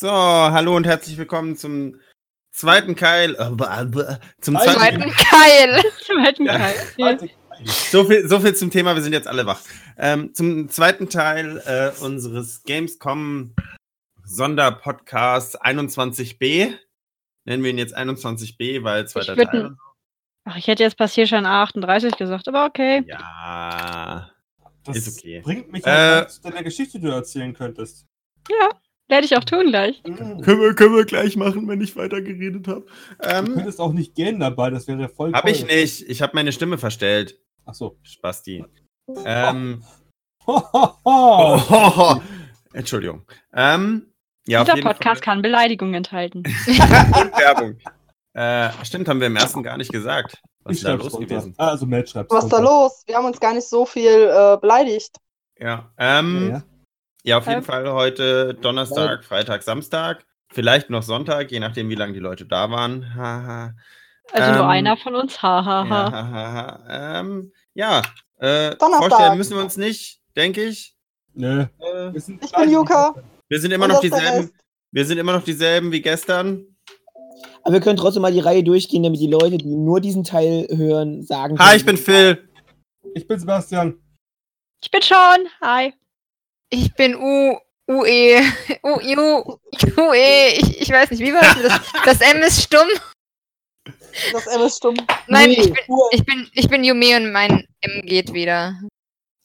So, hallo und herzlich willkommen zum zweiten Keil. Äh, zum Zweiten zweiten, Keil. Zweiten Ja. Teil. Ja. so, viel, so viel zum Thema, wir sind jetzt alle wach. Ähm, zum zweiten Teil äh, unseres Gamescom Sonderpodcasts 21b. Nennen wir ihn jetzt 21b, weil zweiter würd Teil. Ach, ich hätte jetzt Passierschein A38 gesagt, aber okay. Ja. Das Ist okay. bringt mich Äh, halt zu deiner Geschichte, die du erzählen könntest. Werde ich auch tun gleich. Mhm. Können wir, können wir gleich machen, wenn ich weiter geredet habe. Du Ähm, könntest auch nicht gehen dabei, das wäre voll hab toll. ich nicht. Ich habe meine Stimme verstellt. Achso. Spasti. Ähm, Oh. oh, Entschuldigung. Ähm, ja, auf Dieser jeden Podcast kann Beleidigungen enthalten. Fall. Und Werbung. Äh, stimmt, haben wir im ersten gar nicht gesagt. Was Ich ist da los runter. gewesen? Also Matt schreibt Was ist da los? Wir haben uns gar nicht so viel äh, beleidigt. Ja, ähm, Ja, ja, ja. auf jeden Ähm. Fall heute Donnerstag, Freitag, Samstag. Vielleicht noch Sonntag, je nachdem, wie lange die Leute da waren. Haha. Also nur Ähm, einer von uns. Hahaha. Ja, hahaha. ähm, ja äh, Donnerstag. vorstellen müssen wir uns nicht, denke ich. Nö. Äh, Wir sind Ich bin Yuka. wir sind immer Und noch dieselben. Wir sind immer noch dieselben wie gestern. Aber wir können trotzdem mal die Reihe durchgehen, damit die Leute, die nur diesen Teil hören, sagen Hi, ich bin Phil. Ich bin Sebastian. Ich bin schon. Hi. Ich bin U. UE. U, U, UE. Ich, ich weiß nicht, wie war das? das? Das M ist stumm. Das M ist stumm. Nein, Nee. ich bin, ich bin, ich bin Yume und mein M geht wieder.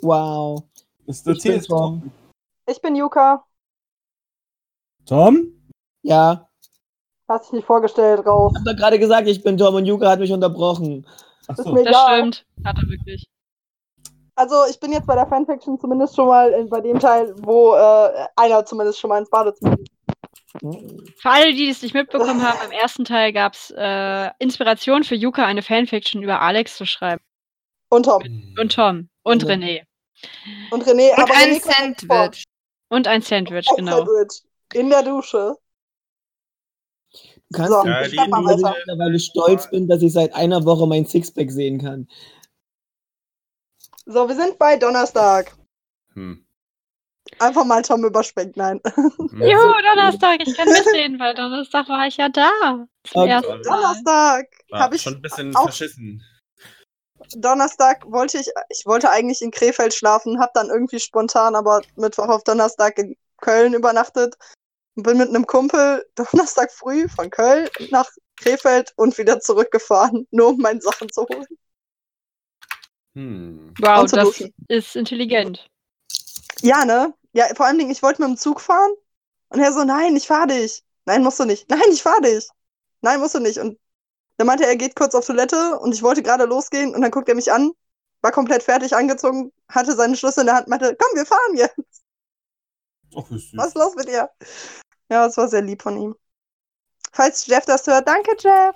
Wow. Ist der Ich bin Tom. Ich bin Yuka. Tom? Ja. Hast dich nicht vorgestellt, raus. Ich hab doch gerade gesagt, ich bin Tom und Yuka hat mich unterbrochen. Ist Achso. mir Das egal. stimmt. Hat er wirklich. Also ich bin jetzt bei der Fanfiction zumindest schon mal in, bei dem Teil, wo äh, einer zumindest schon mal ins Badezimmer geht. Für alle, die es nicht mitbekommen haben, im ersten Teil gab es äh, Inspiration für Yuka, eine Fanfiction über Alex zu schreiben. Und Tom. Und Tom. Und Ja. René. Und René. Und aber ein René. Sandwich. Und ein Sandwich, Ein genau. Sandwich. In der Dusche. Du kannst So, Ja, ich mittlerweile stolz bin, dass ich seit einer Woche mein Sixpack sehen kann. So, wir sind bei Donnerstag. Hm. Einfach mal Tom überspringt, nein. Hm. Juhu, Donnerstag. Ich kann mitsehen, weil Donnerstag war ich ja da. Okay. Donnerstag habe ich schon ein bisschen auch- verschissen. Donnerstag wollte ich, ich wollte eigentlich in Krefeld schlafen, habe dann irgendwie spontan aber Mittwoch auf Donnerstag in Köln übernachtet und bin mit einem Kumpel Donnerstag früh von Köln nach Krefeld und wieder zurückgefahren, nur um meine Sachen zu holen. Hm. Wow, das ist intelligent. Ja, ne? Ja, vor allen Dingen, ich wollte mit dem Zug fahren und er so, nein, ich fahr dich. Nein, musst du nicht. Nein, ich fahr dich. Nein, musst du nicht. Und dann meinte er, er geht kurz auf Toilette und ich wollte gerade losgehen und dann guckt er mich an, war komplett fertig angezogen, hatte seine Schlüssel in der Hand, meinte, komm, wir fahren jetzt. Ach. Was ist los mit dir? Ja, es war sehr lieb von ihm. Falls Jeff das hört, danke, Jeff.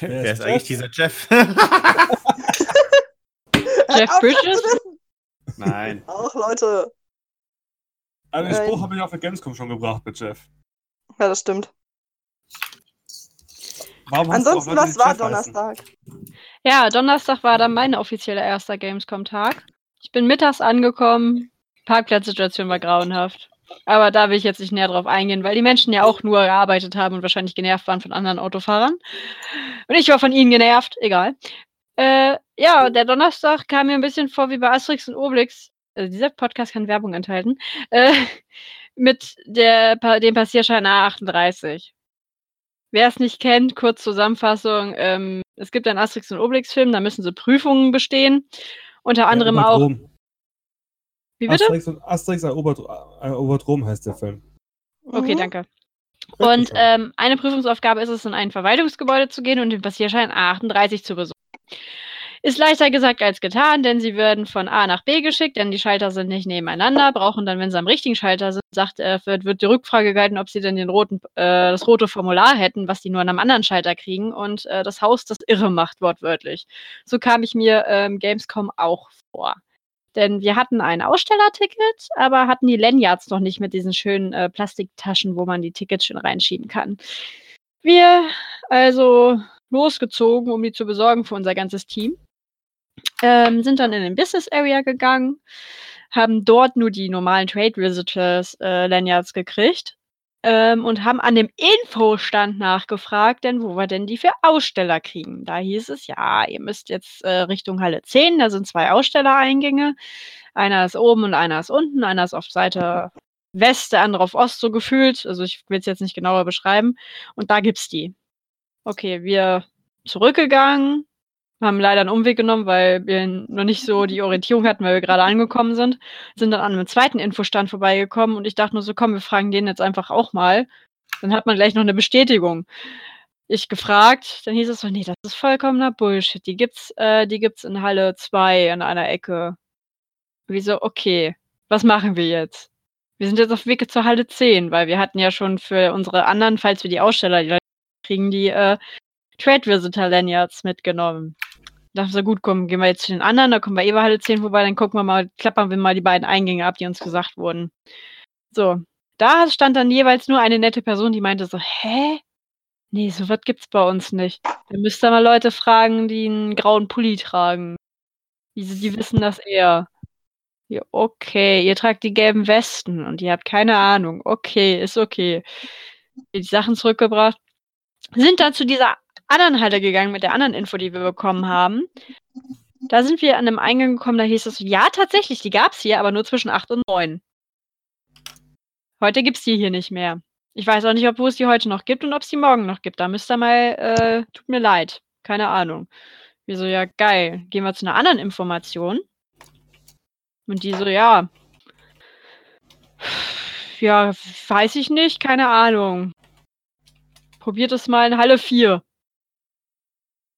Wer ist ist eigentlich Jeff? dieser Jeff? Jeff Bridges? Nein. Auch Leute. Aber den Nein. Spruch habe ich auf der Gamescom schon gebracht mit Jeff. Ja, das stimmt. Warum Ansonsten, was war Jeff heißen? Donnerstag? Ja, Donnerstag war dann mein offizieller erster Gamescom-Tag. Ich bin mittags angekommen. Parkplatzsituation war grauenhaft. Aber da will ich jetzt nicht näher drauf eingehen, weil die Menschen ja auch nur gearbeitet haben und wahrscheinlich genervt waren von anderen Autofahrern. Und ich war von ihnen genervt, egal. Äh, ja, der Donnerstag kam mir ein bisschen vor wie bei Asterix und Obelix. Also dieser Podcast kann Werbung enthalten. Äh, mit der, dem Passierschein A38. Wer es nicht kennt, kurz Zusammenfassung. Ähm, es gibt einen Asterix und Obelix-Film, da müssen sie Prüfungen bestehen. Unter anderem auch. Rom. Wie bitte? Asterix, und Asterix erobert, erobert Rom heißt der Film. Okay, Mhm. danke. Und ähm, eine Prüfungsaufgabe ist es, in ein Verwaltungsgebäude zu gehen und den Passierschein A38 zu besuchen. Ist leichter gesagt als getan, denn sie werden von A nach B geschickt, denn die Schalter sind nicht nebeneinander, brauchen dann, wenn sie am richtigen Schalter sind, sagt, äh, wird, wird die Rückfrage gehalten, ob sie denn den roten, äh, das rote Formular hätten, was die nur an einem anderen Schalter kriegen und äh, das Haus das irre macht, wortwörtlich. So kam ich mir ähm, Gamescom auch vor. Denn wir hatten ein Ausstellerticket, aber hatten die Lanyards noch nicht mit diesen schönen äh, Plastiktaschen, wo man die Tickets schön reinschieben kann. Wir also losgezogen, um die zu besorgen für unser ganzes Team. Ähm, sind dann in den Business Area gegangen, haben dort nur die normalen Trade Visitors äh, Lanyards gekriegt. ähm, und haben an dem Infostand nachgefragt, denn wo wir denn die für Aussteller kriegen. Da hieß es, ja, ihr müsst jetzt äh, Richtung Halle 10, da sind zwei Ausstellereingänge. Einer ist oben und einer ist unten, einer ist auf Seite West, der andere auf Ost, so gefühlt. Also ich will es jetzt nicht genauer beschreiben. Und da gibt's die. Okay, wir zurückgegangen, haben leider einen Umweg genommen, weil wir noch nicht so die Orientierung hatten, weil wir gerade angekommen sind. Sind dann an einem zweiten Infostand vorbeigekommen und ich dachte nur so, komm, wir fragen den jetzt einfach auch mal. Dann hat man gleich noch eine Bestätigung. Ich gefragt, dann hieß es so, nee, das ist vollkommener Bullshit. Die gibt's, äh, die gibt's in Halle 2 an einer Ecke. Wieso, okay, was machen wir jetzt? Wir sind jetzt auf dem Weg zur Halle 10, weil wir hatten ja schon für unsere anderen, falls wir die Aussteller die kriegen, die äh, Trade Visitor Lanyards mitgenommen. Dachte so, gut, komm, gehen wir jetzt zu den anderen, da kommen wir eh bei Halle 10 vorbei, dann gucken wir mal, klappern wir mal die beiden Eingänge ab, die uns gesagt wurden. So, da stand dann jeweils nur eine nette Person, die meinte so, hä? Nee, so was gibt's bei uns nicht. Da müsst ihr mal Leute fragen, die einen grauen Pulli tragen. Die, die wissen das eher. Ja, okay, ihr tragt die gelben Westen und ihr habt keine Ahnung. Okay, ist okay. Die Sachen zurückgebracht. Sind dann zu dieser anderen Halle gegangen mit der anderen Info, die wir bekommen haben. Da sind wir an einem Eingang gekommen, da hieß es, ja, tatsächlich, die gab es hier, aber nur zwischen 8 und 9. Heute gibt es die hier nicht mehr. Ich weiß auch nicht, ob es die heute noch gibt und ob es die morgen noch gibt. Da müsst ihr mal, äh, tut mir leid. Keine Ahnung. Wir so, ja, geil. Gehen wir zu einer anderen Information. Und die so, ja. Ja, weiß ich nicht, keine Ahnung. Probiert es mal in Halle 4.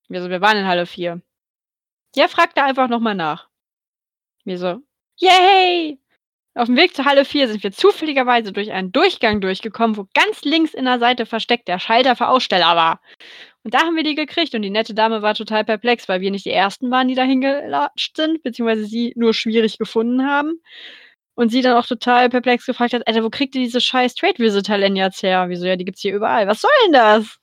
Wir so, wir waren in Halle 4. Ja, fragt da einfach nochmal nach. Wir so, yay! Auf dem Weg zur Halle 4 sind wir zufälligerweise durch einen Durchgang durchgekommen, wo ganz links in der Seite versteckt der Schalter für Aussteller war. Und da haben wir die gekriegt und die nette Dame war total perplex, weil wir nicht die Ersten waren, die da hingelatscht sind, beziehungsweise sie nur schwierig gefunden haben. Und sie dann auch total perplex gefragt hat, Alter, wo kriegt ihr diese scheiß Trade Visitor Lanyards her? Wieso, ja, die gibt's hier überall. Was soll denn das?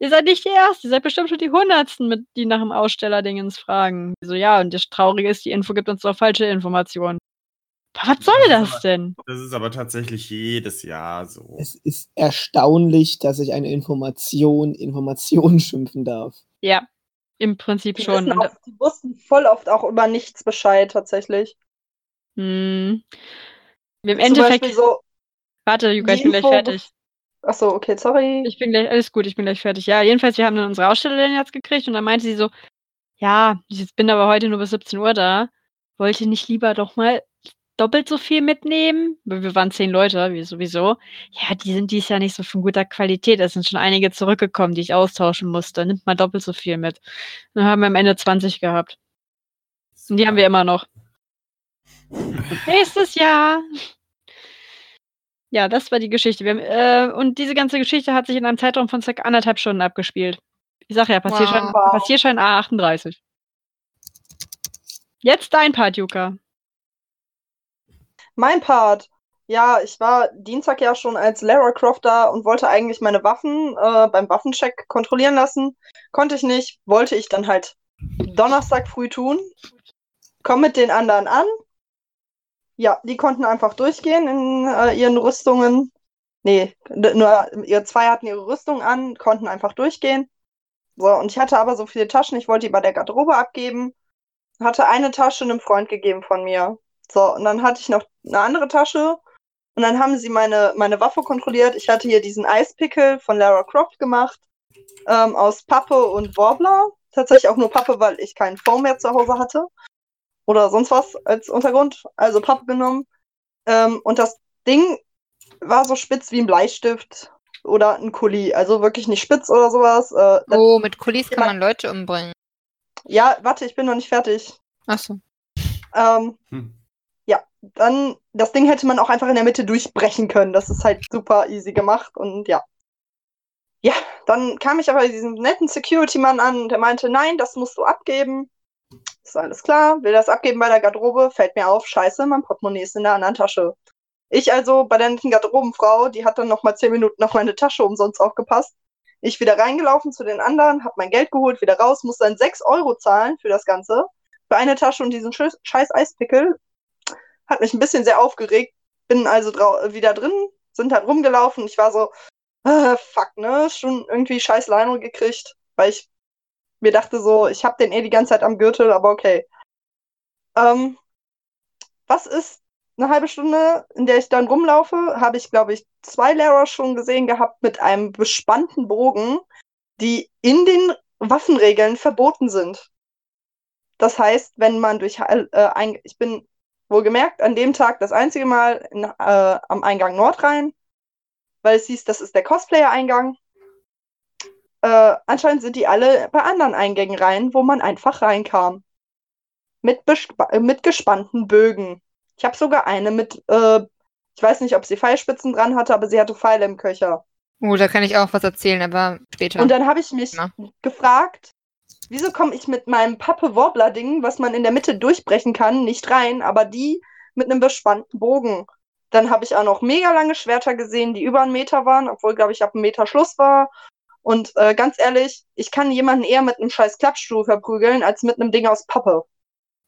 Ihr seid nicht die Ersten, ihr seid bestimmt schon die Hundertsten, mit, die nach dem Aussteller-Dingens fragen. So, ja, und das Traurige ist, die Info gibt uns doch falsche Informationen. Was soll das, das denn? Das ist aber tatsächlich jedes Jahr so. Es ist erstaunlich, dass ich eine Information Information schimpfen darf. Ja, im Prinzip Die, schon. auch, die wussten voll oft auch über nichts Bescheid, tatsächlich. Hm, Im Endeffekt, so, warte, Juka, die ich bin gleich fertig. achso, okay, sorry. Ich bin gleich, alles gut, ich bin gleich fertig. Ja, jedenfalls, wir haben dann unsere Ausstellerin jetzt gekriegt und dann meinte sie so, ja, ich bin aber heute nur bis 17 Uhr da. Wollt ihr nicht lieber doch mal doppelt so viel mitnehmen? Weil Wir waren zehn Leute, wie sowieso. Ja, die sind dies Jahr nicht so von guter Qualität. Es sind schon einige zurückgekommen, die ich austauschen musste. Nimmt mal doppelt so viel mit. Dann haben wir am Ende 20 gehabt. Und die haben wir immer noch. Nächstes Jahr. Ja, das war die Geschichte. Haben, äh, und diese ganze Geschichte hat sich in einem Zeitraum von circa anderthalb Stunden abgespielt. Ich sag ja, Passierschein, Wow. Passierschein A38. Jetzt dein Part, Juka. Mein Part. Ja, ich war Dienstag ja schon als Lara Croft da und wollte eigentlich meine Waffen äh, beim Waffencheck kontrollieren lassen. Konnte ich nicht, wollte ich dann halt Donnerstag früh tun. Komm mit den anderen an. Ja, die konnten einfach durchgehen in äh, ihren Rüstungen. Nee, nur ihr zwei hatten ihre Rüstung an, konnten einfach durchgehen. So, und ich hatte aber so viele Taschen, ich wollte die bei der Garderobe abgeben. Hatte eine Tasche einem Freund gegeben von mir. So, und dann hatte ich noch eine andere Tasche und dann haben sie meine, meine Waffe kontrolliert. Ich hatte hier diesen Eispickel von Lara Croft gemacht, ähm, aus Pappe und Warbler. Tatsächlich auch nur Pappe, weil ich keinen Foam mehr zu Hause hatte. Oder sonst was als Untergrund. Also Pappe genommen. Ähm, und das Ding war so spitz wie ein Bleistift oder ein Kuli. Also wirklich nicht spitz oder sowas. Äh, Oh, mit Kulis kann man Leute umbringen. Ja, warte, ich bin noch nicht fertig. Achso. Ähm, Hm. ja, dann, das Ding hätte man auch einfach in der Mitte durchbrechen können. Das ist halt super easy gemacht und ja. Ja, dann kam ich aber bei diesem netten Security-Mann an und der meinte, nein, das musst du abgeben. Ist alles klar, will das abgeben bei der Garderobe, fällt mir auf, scheiße, mein Portemonnaie ist in der anderen Tasche. Ich also bei der netten Garderobenfrau, die hat dann noch mal zehn Minuten auf meine Tasche umsonst aufgepasst. Ich wieder reingelaufen zu den anderen, hab mein Geld geholt, wieder raus, muss dann sechs Euro zahlen für das Ganze. Für eine Tasche und diesen scheiß Eispickel. Hat mich ein bisschen sehr aufgeregt. Bin also wieder drin, sind dann rumgelaufen. Ich war so, äh, fuck, ne? Schon irgendwie scheiß Lionel gekriegt, weil ich mir dachte so, ich hab den eh die ganze Zeit am Gürtel, aber okay. Ähm, was ist eine halbe Stunde, in der ich dann rumlaufe, habe ich, glaube ich, zwei Lehrer schon gesehen gehabt mit einem bespannten Bogen, die in den Waffenregeln verboten sind. Das heißt, wenn man durch äh, ein, ich bin wohlgemerkt an dem Tag das einzige Mal in, äh, am Eingang Nordrhein, weil es hieß, das ist der Cosplayer-Eingang. Äh, anscheinend sind die alle bei anderen Eingängen rein, wo man einfach reinkam. Mit, mit gespannten Bögen. Ich habe sogar eine mit, äh, ich weiß nicht, ob sie Pfeilspitzen dran hatte, aber sie hatte Pfeile im Köcher. Oh, da kann ich auch was erzählen, aber später. Und dann habe ich mich Ja. gefragt, wieso komme ich mit meinem Pappe-Wobbler-Ding, was man in der Mitte durchbrechen kann, nicht rein, aber die mit einem bespannten Bogen. Dann habe ich auch noch mega lange Schwerter gesehen, die über einen Meter waren, obwohl, glaube ich, ab einem Meter Schluss war. Und äh, ganz ehrlich, ich kann jemanden eher mit einem scheiß Klappstuhl verprügeln, als mit einem Ding aus Pappe.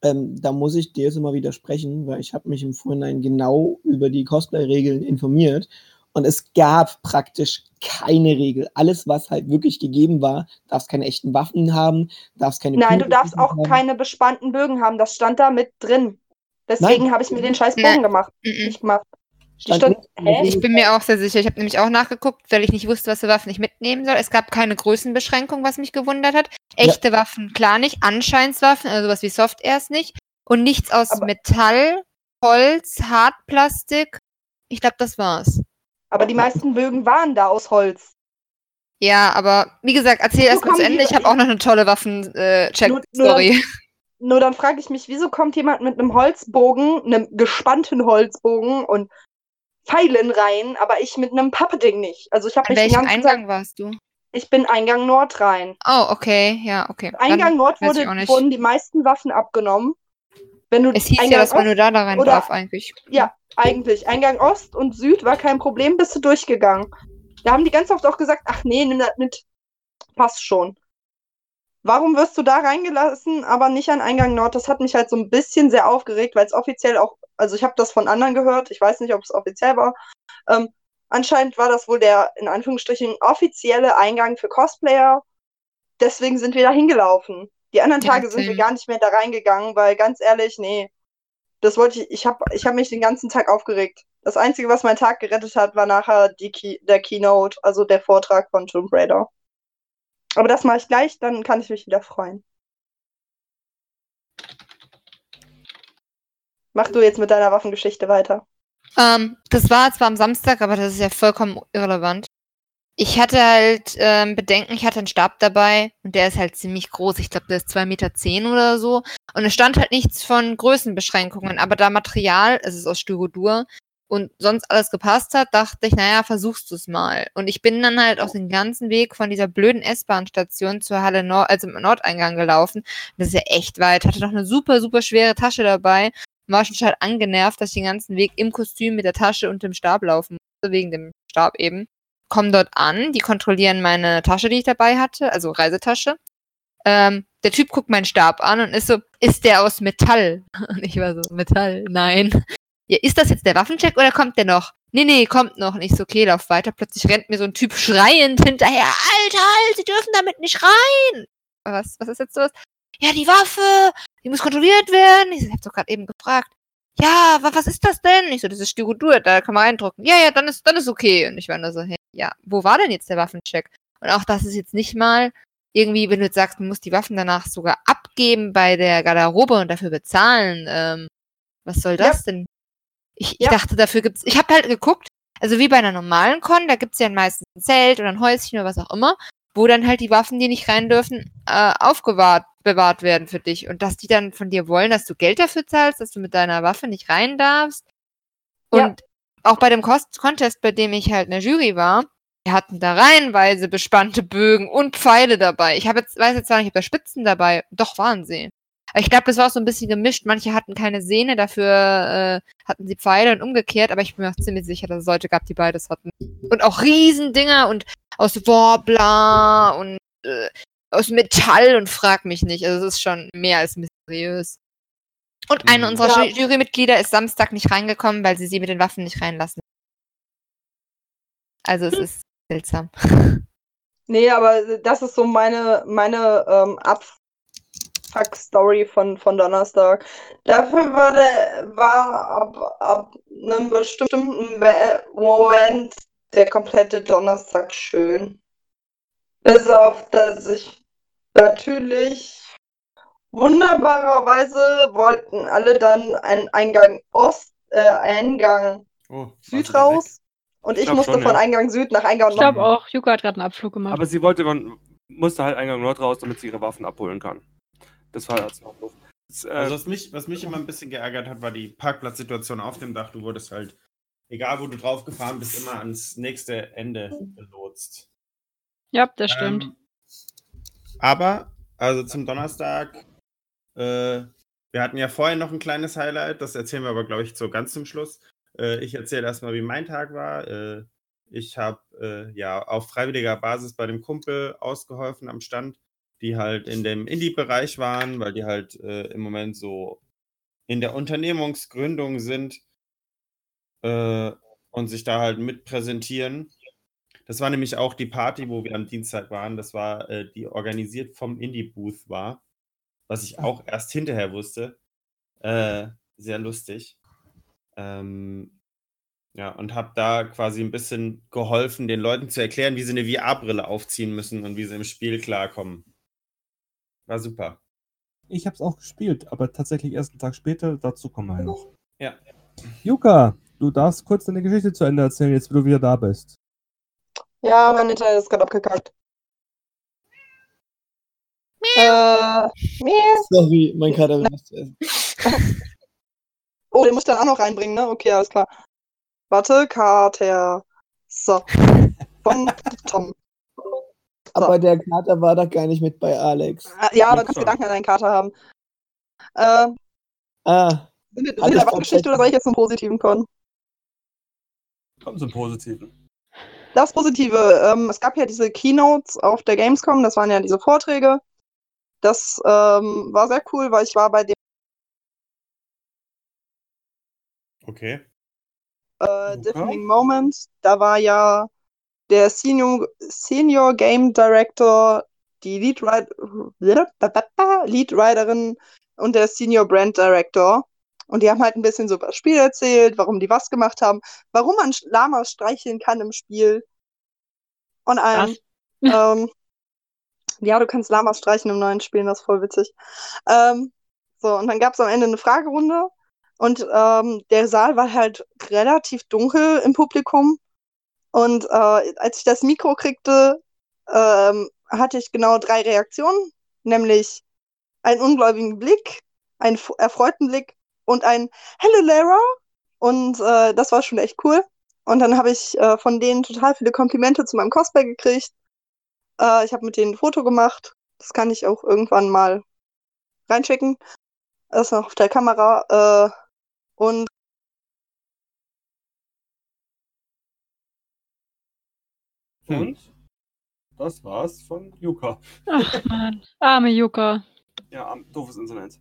Ähm, da muss ich dir jetzt mal widersprechen, weil ich habe mich im Vorhinein genau über die Cosplay-Regeln informiert und es gab praktisch keine Regel. Alles, was halt wirklich gegeben war, darfst keine echten Waffen haben, darfst keine Nein, du darfst auch haben. keine bespannten Bögen haben. Das stand da mit drin. Deswegen habe ich mir den scheiß Bogen gemacht. Nicht gemacht. Stand stand-. Ich bin mir auch sehr sicher. Ich habe nämlich auch nachgeguckt, weil ich nicht wusste, was für Waffen ich mitnehmen soll. Es gab keine Größenbeschränkung, was mich gewundert hat. Echte Waffen, klar nicht. Anscheinswaffen, also sowas wie Soft-Airs nicht. Und nichts aus Aber- Metall, Holz, Hartplastik. Ich glaube, das war's. Aber die meisten Bögen waren da aus Holz. Ja, aber wie gesagt, erzähl Wieso erst mal zu kommen Ende. Ich habe auch noch eine tolle Waffen-Check-Story. Nur dann frage ich mich, wieso kommt jemand mit einem Holzbogen, einem gespannten Holzbogen und Pfeilen rein, aber ich mit einem Pappeding nicht. Also ich habe welchem ganzen Eingang Tag, warst du? ich bin Eingang Nord rein. Oh, okay, ja, okay. Dann Eingang Nord weiß ich wurde, nicht. wurden die meisten Waffen abgenommen. Wenn du Es hieß ja, Eingang dass man nur da, da rein oder- darf eigentlich. Ja, eigentlich. Eingang Ost und Süd war kein Problem, bist du durchgegangen. Da haben die ganz oft auch gesagt, ach nee, nimm das mit. Passt schon. Warum wirst du da reingelassen, aber nicht an Eingang Nord? Das hat mich halt so ein bisschen sehr aufgeregt, weil es offiziell auch, also ich habe das von anderen gehört, ich weiß nicht, ob es offiziell war. Ähm, anscheinend war das wohl der, in Anführungsstrichen, offizielle Eingang für Cosplayer. Deswegen sind wir da hingelaufen. Die anderen Ja, Tage sind wir gar nicht mehr da reingegangen, weil ganz ehrlich, nee, das wollte ich, ich habe ich hab mich den ganzen Tag aufgeregt. Das Einzige, was meinen Tag gerettet hat, war nachher die Key, der Keynote, also der Vortrag von Tomb Raider. Aber das mache ich gleich, dann kann ich mich wieder freuen. Mach du jetzt mit deiner Waffengeschichte weiter. Ähm, das war zwar am Samstag, aber das ist ja vollkommen irrelevant. Ich hatte halt ähm, Bedenken, ich hatte einen Stab dabei und der ist halt ziemlich groß. Ich glaube, der ist 2,10 Meter zehn oder so. Und es stand halt nichts von Größenbeschränkungen, aber da Material, es ist aus Styrodur und sonst alles gepasst hat, dachte ich, naja, versuchst du es mal. Und ich bin dann halt auch den ganzen Weg von dieser blöden S-Bahn-Station zur Halle Nord, also im Nordeingang gelaufen. Das ist ja echt weit. Hatte noch eine super, super schwere Tasche dabei war schon total angenervt, dass ich den ganzen Weg im Kostüm mit der Tasche und dem Stab laufen musste, wegen dem Stab eben. Komm dort an, die kontrollieren meine Tasche, die ich dabei hatte, also Reisetasche. Ähm, der Typ guckt meinen Stab an und ist so, ist der aus Metall? Und ich war so, Metall? Nein. Ja, ist das jetzt der Waffencheck oder kommt der noch? Nee, nee, kommt noch. Und ich so, okay, lauf weiter. Plötzlich rennt mir so ein Typ schreiend hinterher. Alter, halt, Sie dürfen damit nicht rein. Was, was ist jetzt los? Ja, die Waffe, die muss kontrolliert werden. Ich so, ich hab doch gerade eben gefragt. Ja, wa, was ist das denn? Ich so, das ist Styrodur, da kann man reindrucken. Ja, ja, dann ist, dann ist okay. Und ich war nur so, hey, ja, wo war denn jetzt der Waffencheck? Und auch das ist jetzt nicht mal irgendwie, wenn du jetzt sagst, du musst die Waffen danach sogar abgeben bei der Garderobe und dafür bezahlen. Ähm, was soll das denn? Ich, ich Ja. dachte, dafür gibt's. Ich habe halt geguckt, also wie bei einer normalen Con, da gibt's ja meistens ein Zelt oder ein Häuschen oder was auch immer, wo dann halt die Waffen, die nicht rein dürfen, äh, aufgewahrt bewahrt werden für dich. Und dass die dann von dir wollen, dass du Geld dafür zahlst, dass du mit deiner Waffe nicht rein darfst. Und Ja. auch bei dem Cost Contest, bei dem ich halt in der Jury war, wir hatten da reihenweise bespannte Bögen und Pfeile dabei. Ich habe jetzt, weiß jetzt zwar nicht, ob da Spitzen dabei, doch waren sie. Aber ich glaube, das war auch so ein bisschen gemischt. Manche hatten keine Sehne, dafür äh, hatten sie Pfeile und umgekehrt, aber ich bin mir auch ziemlich sicher, dass es Leute gab, die beides hatten. Und auch Riesendinger und aus Warbler und äh, aus Metall und frag mich nicht. Also es ist schon mehr als mysteriös. Und eine Mhm. unserer Ja. Ju- Jurymitglieder ist Samstag nicht reingekommen, weil sie sie mit den Waffen nicht reinlassen. Also es ist seltsam. Nee, aber das ist so meine, meine ähm, Abfuck-Story von, von Donnerstag. Dafür war der, war ab, ab einem bestimmten Moment der komplette Donnerstag schön. Bis auf, dass ich natürlich wunderbarerweise wollten alle dann einen Eingang Ost, äh, Eingang Oh, Süd raus. Und ich, glaub musste schon, von ja. Eingang Süd nach Eingang Ich Nord. glaube auch, Yuka hat gerade einen Abflug gemacht. Aber sie wollte, man musste halt Eingang Nord raus, damit sie ihre Waffen abholen kann. Das war das Hauptbuch. Das, äh, Also was mich, was mich immer ein bisschen geärgert hat, war die Parkplatzsituation auf dem Dach. Du wurdest halt, egal wo du drauf gefahren bist, immer ans nächste Ende gelotst. ja, das stimmt. Aber, also zum Donnerstag, äh, wir hatten ja vorher noch ein kleines Highlight, das erzählen wir aber, glaube ich, so ganz zum Schluss. Äh, ich erzähle erstmal, wie mein Tag war. Äh, ich habe äh, ja auf freiwilliger Basis bei dem Kumpel ausgeholfen am Stand, die halt in dem Indie-Bereich waren, weil die halt äh, im Moment so in der Unternehmungsgründung sind äh, und sich da halt mit präsentieren. Das war nämlich auch die Party, wo wir am Dienstag waren. Das war, äh, die organisiert vom Indie-Booth war, was ich auch erst hinterher wusste. Äh, sehr lustig. Ähm, ja, und habe da quasi ein bisschen geholfen, den Leuten zu erklären, wie sie eine VR-Brille aufziehen müssen und wie sie im Spiel klarkommen. War super. ich habe es auch gespielt, aber tatsächlich erst einen Tag später, dazu kommen wir ja noch. Ja. Yuka, du darfst kurz deine Geschichte zu Ende erzählen, jetzt wo du wieder da bist. Ja, mein Internet ist gerade abgekackt. Äh, miau. Sorry, mein Kater will was zu essen. Oh, den muss ich dann auch noch reinbringen, ne? Okay, alles klar. Warte, Kater. So. Von Tom. Aber der Kater war doch gar nicht mit bei Alex. Äh, Ja, aber du kannst so. Gedanken an deinen Kater haben. Äh, Ah, sind wir Alles sind wir bei voll Geschichte oder soll ich jetzt zum Positiven kommen? Komm zum Positiven. Das Positive, ähm, es gab ja diese Keynotes auf der Gamescom, das waren ja diese Vorträge. Das ähm, war sehr cool, weil ich war bei dem Okay. äh, Deafening Moment. Da war ja der Senior, Senior Game Director, die Lead, Leadwriterin und der Senior Brand Director. Und die haben halt ein bisschen so über das Spiel erzählt, warum die was gemacht haben, warum man Lamas streicheln kann im Spiel. Und allem. Ähm, ja, du kannst Lamas streichen im neuen Spiel, das ist voll witzig. Ähm, so, und dann gab es am Ende eine Fragerunde. Und ähm, der Saal war halt relativ dunkel im Publikum. Und äh, als ich das Mikro kriegte, ähm, hatte ich genau drei Reaktionen, nämlich einen ungläubigen Blick, einen erfreuten Blick und ein Hello Lara. Und äh, das war schon echt cool. Und dann habe ich äh, von denen total viele Komplimente zu meinem Cosplay gekriegt. Äh, ich habe mit denen ein Foto gemacht. Das kann ich auch irgendwann mal reinschicken. Das ist noch auf der Kamera. Äh, und Hm. Und das war's von Yuka. Ach man, arme Yuka. Ja, am- doofes Internet.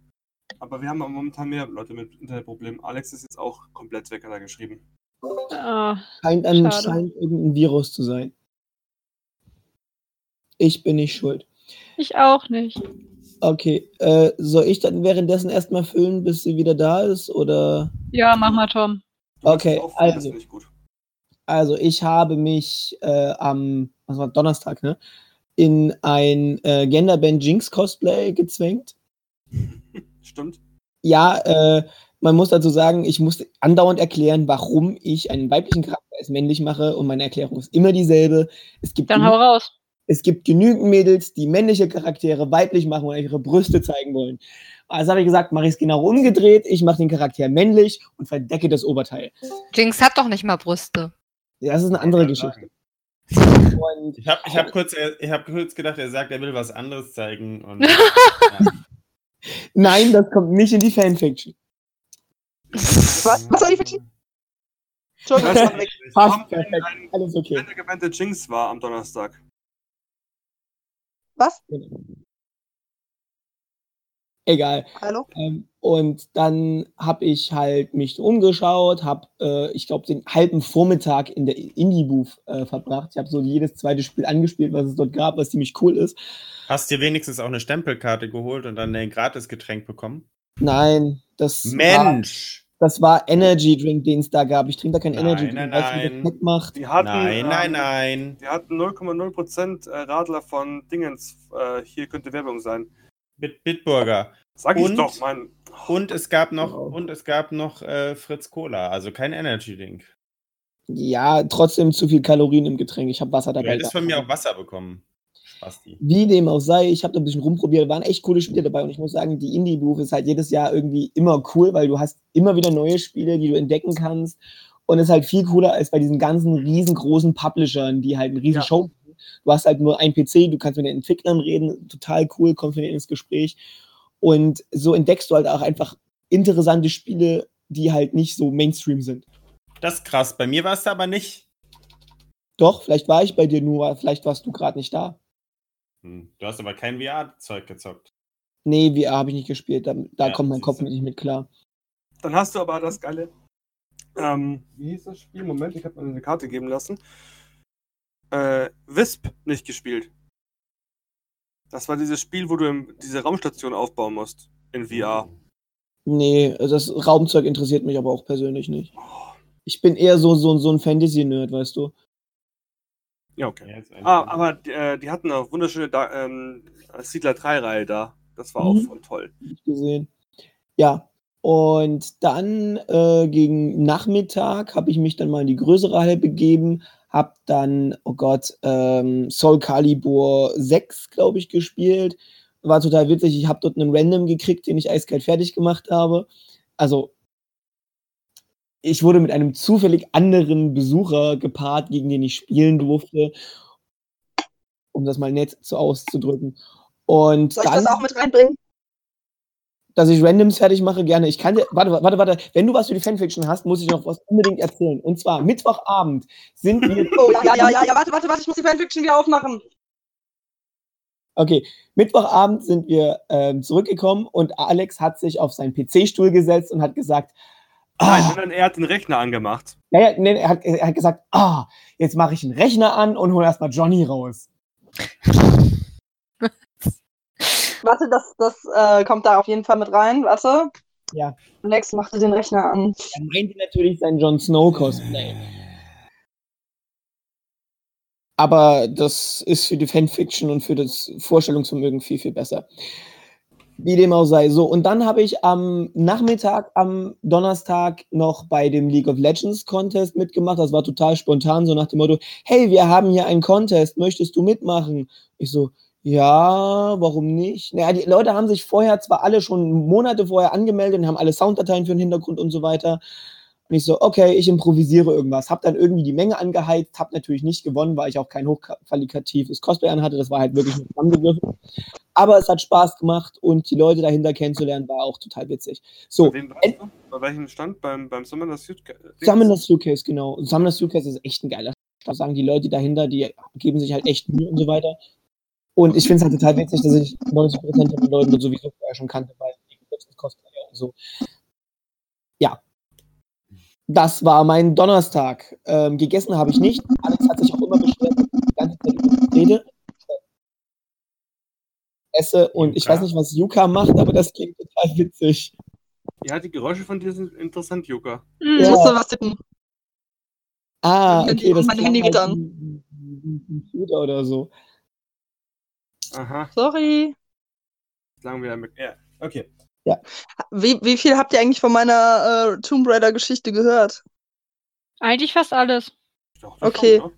Aber wir haben momentan mehr Leute mit Internetproblemen. Alex ist jetzt auch komplett weg, hat er geschrieben. Ah, scheint Schade. anscheinend irgendein Virus zu sein. Ich bin nicht schuld. ich auch nicht. Okay, äh, soll ich dann währenddessen erstmal füllen, bis sie wieder da ist? Oder? Ja, mach mal, Tom. Okay, also. finde ich gut. Also, ich habe mich äh, am was war, Donnerstag, ne? In ein äh, Genderband Jinx Cosplay gezwängt. Stimmt. Ja, äh, man muss dazu sagen, ich musste andauernd erklären, warum ich einen weiblichen Charakter als männlich mache und meine Erklärung ist immer dieselbe. Es gibt, Dann hau raus. es gibt genügend Mädels, die männliche Charaktere weiblich machen und ihre Brüste zeigen wollen. Also habe ich gesagt, mache ich es genau umgedreht. Ich mache den Charakter männlich und verdecke das Oberteil. Jinx hat doch nicht mal Brüste. Das ist eine andere Geschichte. Und Ich habe ich hab kurz, ich hab kurz gedacht, er sagt, er will was anderes zeigen. Und, ja. Nein, das kommt nicht in die Fanfiction. was, was soll die Fiction? Entschuldigung, ich war weg. Passt, perfekt. Alles okay. okay. gewandte Jinx war am Donnerstag. Was? Egal. Hallo? Ähm, und dann habe ich halt mich umgeschaut, habe, äh, ich glaube, den halben Vormittag in der Indie-Booth äh, verbracht. Ich habe so jedes zweite Spiel angespielt, was es dort gab, was ziemlich cool ist. Hast dir wenigstens auch eine Stempelkarte geholt und dann ein Gratisgetränk bekommen? Nein, das war, Mensch! das war Energy Drink, den es da gab. Ich trinke da keinen Nein, Energy Drink, nein, nein. das macht. Die hatten, nein, nein, ähm, nein. Die hatten 0,0% äh, Radler von Dingens. Äh, hier könnte Werbung sein. Bit Bitburger. Sag ich Und? doch, mein. Und es gab noch, Genau. und es gab noch äh, Fritz Cola, also kein Energy Drink. Ja, trotzdem zu viel Kalorien im Getränk. Ich habe Wasser Du dabei. hättest von mir auch Wasser bekommen. Spasti. Wie dem auch sei, ich habe da ein bisschen rumprobiert, waren echt coole Spiele dabei und ich muss sagen, die Indie-Booth ist halt jedes Jahr irgendwie immer cool, weil du hast immer wieder neue Spiele, die du entdecken kannst und ist halt viel cooler als bei diesen ganzen riesengroßen Publishern, die halt eine riesen Ja. Show. Du hast halt nur ein PC, du kannst mit den Entwicklern reden, total cool, kommst mit denen ins Gespräch und so entdeckst du halt auch einfach interessante Spiele, die halt nicht so Mainstream sind. Das ist krass. Bei mir war es da aber nicht. Doch, vielleicht war ich bei dir nur, vielleicht warst du gerade nicht da. Hm. Du hast aber kein VR-Zeug gezockt. Nee, VR habe ich nicht gespielt, da, da Ja, kommt mein Kopf nicht mit klar. Dann hast du aber das geile. Ähm, wie hieß das Spiel? Moment, ich habe mir eine Karte geben lassen. Äh, Wisp nicht gespielt. Das war dieses Spiel, wo du im, diese Raumstation aufbauen musst. In VR. Nee, also das Raumzeug interessiert mich aber auch persönlich nicht. Ich bin eher so, so, so ein Fantasy-Nerd, weißt du. Ja, okay. Ja, Ah, aber äh, die hatten eine wunderschöne da ähm, Siedler 3-Reihe da. Das war auch Mhm. voll toll. Ich gesehen. Ja, und dann äh, gegen Nachmittag habe ich mich dann mal in die größere Halle begeben, habe dann, oh Gott, ähm, Soul Calibur 6, glaube ich, gespielt. War total witzig. Ich habe dort einen Random gekriegt, den ich eiskalt fertig gemacht habe. Also, ich wurde mit einem zufällig anderen Besucher gepaart, gegen den ich spielen durfte, um das mal nett so auszudrücken. Und Soll ich dann, das auch mit reinbringen? Dass ich Randoms fertig mache, gerne. Ich kann dir, warte, warte, warte, wenn du was für die Fanfiction hast, muss ich noch was unbedingt erzählen. Und zwar, Mittwochabend sind wir, Oh, ja, ja, ja, ja, ja, warte, warte, warte, ich muss die Fanfiction wieder aufmachen. okay, Mittwochabend sind wir ähm, zurückgekommen und Alex hat sich auf seinen PC-Stuhl gesetzt und hat gesagt, Nein, ah, sondern er hat den Rechner angemacht. ja, ja, nee, er, hat, er hat gesagt, ah, jetzt mache ich einen Rechner an und hole erstmal Johnny raus. Warte, das, das äh, kommt da auf jeden Fall mit rein. Warte. Ja. Lex machte den Rechner an. Er meinte natürlich sein Jon Snow-Cosplay. Aber das ist für die Fanfiction und für das Vorstellungsvermögen viel, viel besser. Wie dem auch sei. So, und dann habe ich am Nachmittag, am Donnerstag noch bei dem League of Legends Contest mitgemacht. Das war total spontan, so nach dem Motto: Hey, wir haben hier einen Contest, möchtest du mitmachen? Ich so, ja, warum nicht? Naja, die Leute haben sich vorher zwar alle schon Monate vorher angemeldet und haben alle Sounddateien für den Hintergrund und so weiter. Und ich so, okay, ich improvisiere irgendwas. Hab dann irgendwie die Menge angeheizt, hab natürlich nicht gewonnen, weil ich auch kein hochqualitatives Cosplay anhatte. Das war halt wirklich nur zusammengegriffen. Aber es hat Spaß gemacht und die Leute dahinter kennenzulernen war auch total witzig. So, Bei? Bei welchem Stand? Beim, beim Summoner Suit? Summoner Suitcase, genau. Summoner Suitcase ist echt ein geiler Stand. sagen die Leute dahinter, die geben sich halt echt Mühe und so weiter. Und ich finde es halt total witzig, dass ich 90% von den Leuten sowieso vorher schon kannte, weil die Cosplayer und so. Ja. Das war mein Donnerstag. Ähm, gegessen habe ich nicht. Alex hat sich auch immer beschwert, dass ich die ganze Zeit rede. Esse und ich weiß nicht, was Yuka macht, aber das klingt total witzig. Ja, die Geräusche von dir sind interessant, Yuka. Hm. Ich Ja. musste was tippen. Ah, Mein okay, Handy- das mein Handy geht halt an. wie- wie- wie ein Computer oder so. Aha, Sorry. sagen wir mit. Ja, okay. Wie, wie viel habt ihr eigentlich von meiner äh, Tomb Raider-Geschichte gehört? Eigentlich fast alles. Doch, Okay. schauen, ne?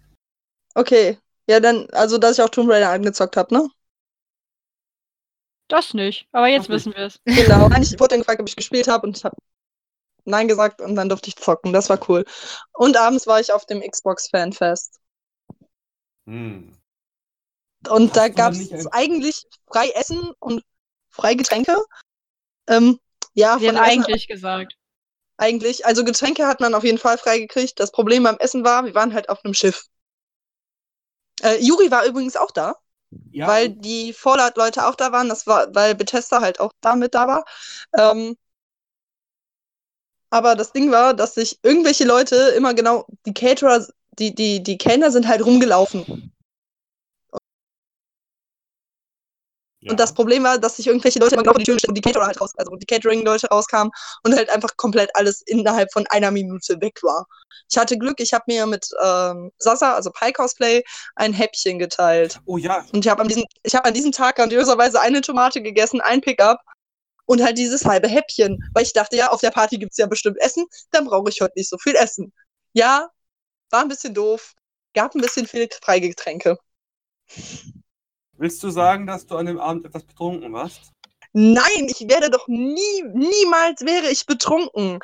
Okay. Ja, dann, also, dass ich auch Tomb Raider angezockt habe, ne? Das nicht. Aber jetzt Ach, wissen wir es. Genau. Nein, ich wurde dann gefragt, ob ich gespielt habe und ich habe Nein gesagt und dann durfte ich zocken. Das war cool. Und abends war ich auf dem Xbox Fanfest. Hm. Und Hast da gab es eigentlich frei Essen und frei Getränke. Ähm, ja, Sie von hat Essen eigentlich gesagt. eigentlich. Also Getränke hat man auf jeden Fall frei gekriegt. Das Problem beim Essen war, wir waren halt auf einem Schiff. Äh, Juri war übrigens auch da. Ja, weil die Fallout-Leute auch da waren. Das war, weil Bethesda halt auch damit da war. Ähm, aber das Ding war, dass sich irgendwelche Leute immer genau, die Caterer, die, die, die Kellner sind halt rumgelaufen. Ja. Und das Problem war, dass sich irgendwelche Leute immer vor die Tür gestellt und die Caterer halt raus, also die Catering-Leute rauskamen und halt einfach komplett alles innerhalb von einer Minute weg war. Ich hatte Glück, ich habe mir mit ähm, Sasa, also Pie Cosplay, ein Häppchen geteilt. oh ja, Und ich habe an diesem, ich habe an diesem Tag grandiöserweise eine Tomate gegessen, ein Pickup und halt dieses halbe Häppchen. Weil ich dachte, ja, auf der Party gibt's ja bestimmt Essen, dann brauche ich heute nicht so viel Essen. Ja, war ein bisschen doof, gab ein bisschen viele freie Getränke. Willst du sagen, dass du an dem Abend etwas betrunken warst? Nein, ich werde doch nie, niemals wäre ich betrunken.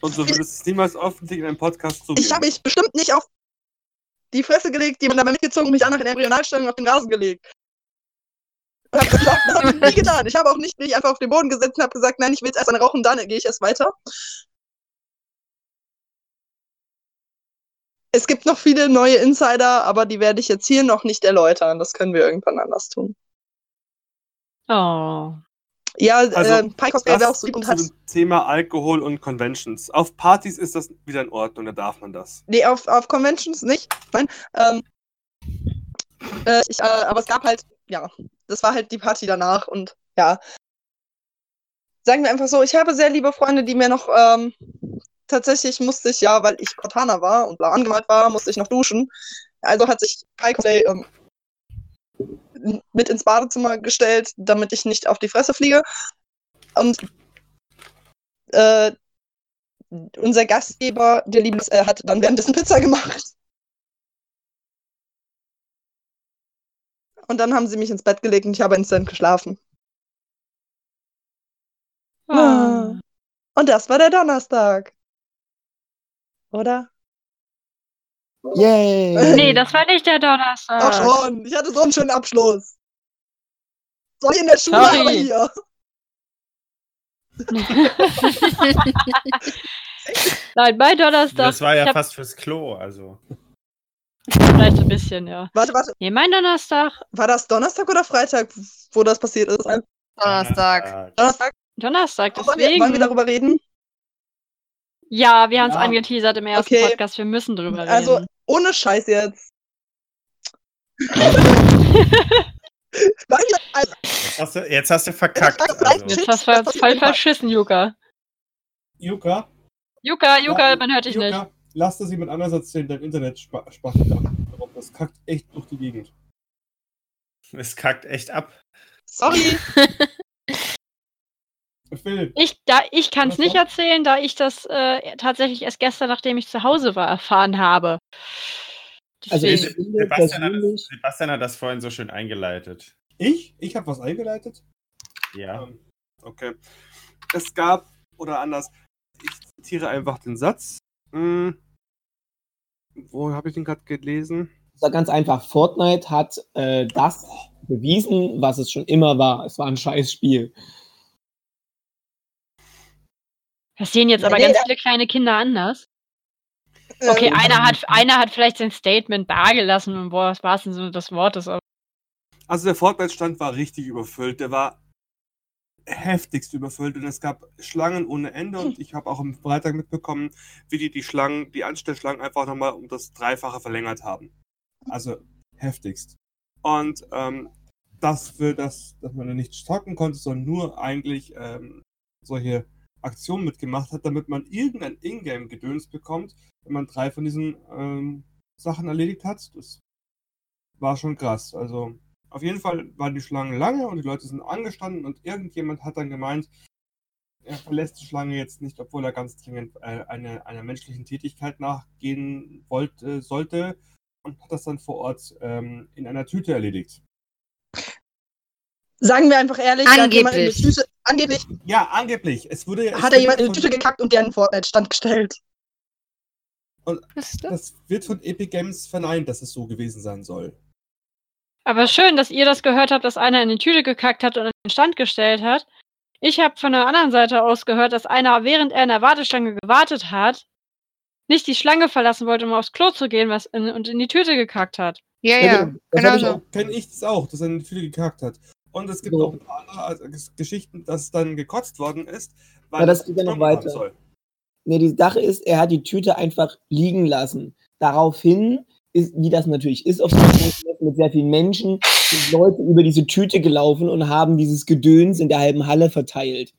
Und du würdest es niemals öffentlich in einem Podcast zugeben? Ich habe mich bestimmt nicht auf die Fresse gelegt, jemand dabei mitgezogen, mich danach in Embryonalstellung auf den Rasen gelegt. Das habe ich nie getan. Ich habe auch nicht mich einfach auf den Boden gesetzt und habe gesagt, nein, ich will jetzt erst eine rauchen, dann gehe ich erst weiter. Es gibt noch viele neue Insider, aber die werde ich jetzt hier noch nicht erläutern. Das können wir irgendwann anders tun. Oh. Ja, Also, äh, Cosplay wäre auch Das so hat. dem Thema Alkohol und Conventions. Auf Partys ist das wieder in Ordnung, da darf man das. Nee, auf, auf Conventions nicht. Nein. Ähm, äh, ich, äh, aber es gab halt, ja, das war halt die Party danach und ja. Sagen wir einfach so, ich habe sehr liebe Freunde, die mir noch, ähm, tatsächlich musste ich ja, weil ich Cortana war und blau angemalt war, musste ich noch duschen. Also hat sich Pike ähm, mit ins Badezimmer gestellt, damit ich nicht auf die Fresse fliege. Und äh, unser Gastgeber, der Liebes, äh, hat dann währenddessen Pizza gemacht. Und dann haben sie mich ins Bett gelegt und ich habe instant geschlafen. Ah. Und das war der Donnerstag. Oder? Yay! Nee, das war nicht der Donnerstag. Ach schon, ich hatte so einen schönen Abschluss. Soll ich in der Schule, Sorry. aber hier. Nein, mein Donnerstag. Das war ja hab fast fürs Klo, also. vielleicht ein bisschen, ja. Warte, warte, Nee, mein Donnerstag. war das Donnerstag oder Freitag, wo das passiert ist? Donnerstag. Donnerstag? Donnerstag, Wollen wir, wollen wir deswegen. darüber reden? Ja, wir haben es Ja. angeteasert im ersten Okay. Podcast. Wir müssen drüber reden. Also, ohne Scheiß jetzt. Nein, also, Jetzt hast du, jetzt hast du verkackt. Also. Jetzt hast du jetzt voll verschissen, Juka. Juka, Juka, Juka, Ja, man hört dich nicht. Juka, lass das jemand anders erzählen, dein Internet spa- spachtet ab. Das kackt echt durch die Gegend. Es kackt echt ab. sorry. Phil, Ich, da, ich kann es nicht erzählen, da ich das äh, tatsächlich erst gestern, nachdem ich zu Hause war, erfahren habe. Also ich Sebastian hat, das, Sebastian hat das vorhin so schön eingeleitet. ich? Ich habe was eingeleitet? Ja. Ähm, Okay. Es gab, oder anders, ich zitiere einfach den Satz. Hm, wo habe ich den gerade gelesen? es war ganz einfach, Fortnite hat äh, das bewiesen, was es schon immer war. Es war ein scheiß Spiel. Das sehen jetzt aber Nee, ganz da- viele kleine Kinder anders. Okay, Ähm, einer hat, einer hat vielleicht sein Statement dagelassen und boah, was war es denn so des Wortes? Aber Also der Fortnite-Stand war richtig überfüllt. Der war heftigst überfüllt und es gab Schlangen ohne Ende und ich habe auch am Freitag mitbekommen, wie die die Schlangen, die Anstellschlangen einfach nochmal um das Dreifache verlängert haben. Also heftigst. Und ähm, das für das, dass man nicht zocken konnte, sondern nur eigentlich ähm, solche Aktionen mitgemacht hat, damit man irgendein Ingame-Gedöns bekommt, wenn man drei von diesen ähm, Sachen erledigt hat. Das war schon krass. Also auf jeden Fall waren die Schlangen lange und die Leute sind angestanden und irgendjemand hat dann gemeint, er verlässt die Schlange jetzt nicht, obwohl er ganz dringend äh, eine, einer menschlichen Tätigkeit nachgehen wollte, sollte und hat das dann vor Ort ähm, in einer Tüte erledigt. Sagen wir einfach ehrlich, da hat jemand in die Angeblich. Tüte, angeblich Ja, angeblich. Es wurde es hat er jemand in die Tüte gekackt und der einen Fortnite-Stand gestellt. Ist das? Das wird von Epic Games verneint, dass es so gewesen sein soll. Aber schön, dass ihr das gehört habt, dass einer in die Tüte gekackt hat und an den Stand gestellt hat. Ich habe von der anderen Seite aus gehört, dass einer, während er in der Warteschlange gewartet hat, nicht die Schlange verlassen wollte, um aufs Klo zu gehen was in, und in die Tüte gekackt hat. Ja, Ja, ja, genau. Genau so. Kenne ich das auch, dass er eine Tüte gekackt hat. Und es gibt So. auch ein paar andere also, Ges- Geschichten, dass dann gekotzt worden ist, weil Ja, das geht ja noch weiter. soll. Nee, die Sache ist, er hat die Tüte einfach liegen lassen. Daraufhin ist, wie das natürlich ist auf dem Kongress mit sehr vielen Menschen, sind Leute über diese Tüte gelaufen und haben dieses Gedöns in der halben Halle verteilt.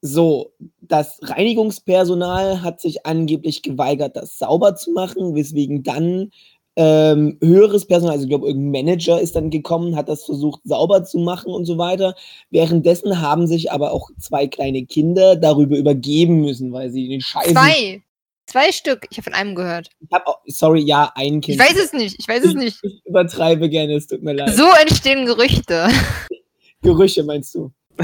So, das Reinigungspersonal hat sich angeblich geweigert, das sauber zu machen, weswegen dann ähm, höheres Personal, also ich glaube, irgendein Manager ist dann gekommen, hat das versucht sauber zu machen und so weiter. Währenddessen haben sich aber auch zwei kleine Kinder darüber übergeben müssen, weil sie den Scheiß. Zwei. Zwei Stück. Ich habe von einem gehört. Ich hab auch, sorry, ja, ein Ich Kind. weiß es nicht. Ich weiß es ich, nicht. ich übertreibe gerne, es tut mir leid. So entstehen Gerüchte. Gerüche meinst du?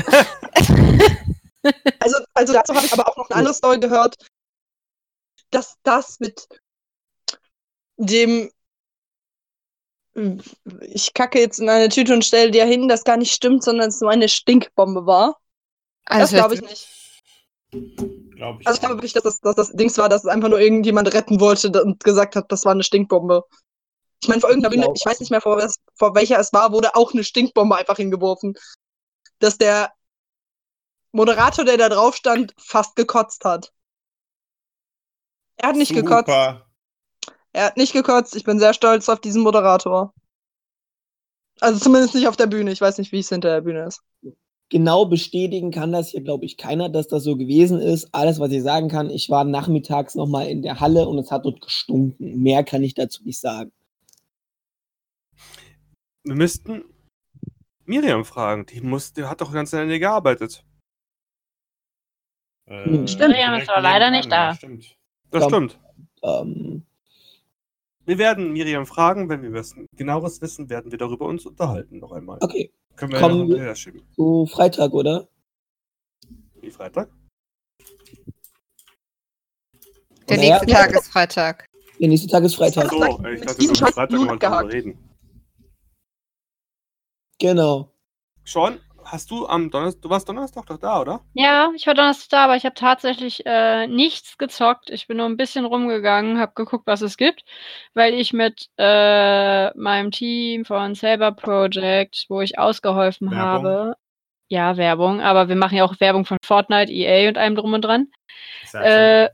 Also, also dazu habe ich aber auch noch eine andere Story gehört, dass das mit dem ich kacke jetzt in eine Tüte und stelle dir hin, das gar nicht stimmt, sondern es nur eine Stinkbombe war. Das Also, glaube ich nicht. Glaube ich. Also ich glaube wirklich, dass das, dass das Dings war, dass es einfach nur irgendjemand retten wollte und gesagt hat, das war eine Stinkbombe. Ich meine, vor irgendeiner Ich Bühne, glaub- ich weiß nicht mehr, vor, vor welcher es war, wurde auch eine Stinkbombe einfach hingeworfen. Dass der Moderator, der da drauf stand, fast gekotzt hat. Er hat nicht gekotzt. Er hat nicht gekotzt. Ich bin sehr stolz auf diesen Moderator. Also zumindest nicht auf der Bühne. Ich weiß nicht, wie es hinter der Bühne ist. Genau bestätigen kann das hier, glaube ich, keiner, dass das so gewesen ist. Alles, was ich sagen kann, ich war nachmittags nochmal in der Halle und es hat dort gestunken. Mehr kann ich dazu nicht sagen. Wir müssten Miriam fragen. Die, muss, die hat doch ganz Ende gearbeitet. Äh, Stimmt. Miriam ist aber leider nicht da. Stimmt. Das stimmt. Ähm, Wir werden Miriam fragen, wenn wir was genaueres wissen, werden wir darüber uns unterhalten noch einmal. okay, Können wir Kommen ja schieben. so Freitag, oder? Wie Freitag? der Naja, nächste Tag ist Freitag. Der nächste Tag ist Freitag. So, ich dachte, wir Freitag mal drüber reden. Genau. Sean, hast du am Donnerstag, du warst Donnerstag doch da, oder? Ja, ich war Donnerstag da, aber ich habe tatsächlich äh, nichts gezockt. Ich bin nur ein bisschen rumgegangen, habe geguckt, was es gibt, weil ich mit äh, meinem Team von Saber Project, wo ich ausgeholfen Werbung. habe, ja, Werbung, aber wir machen ja auch Werbung von Fortnite, EA und allem drum und dran, äh,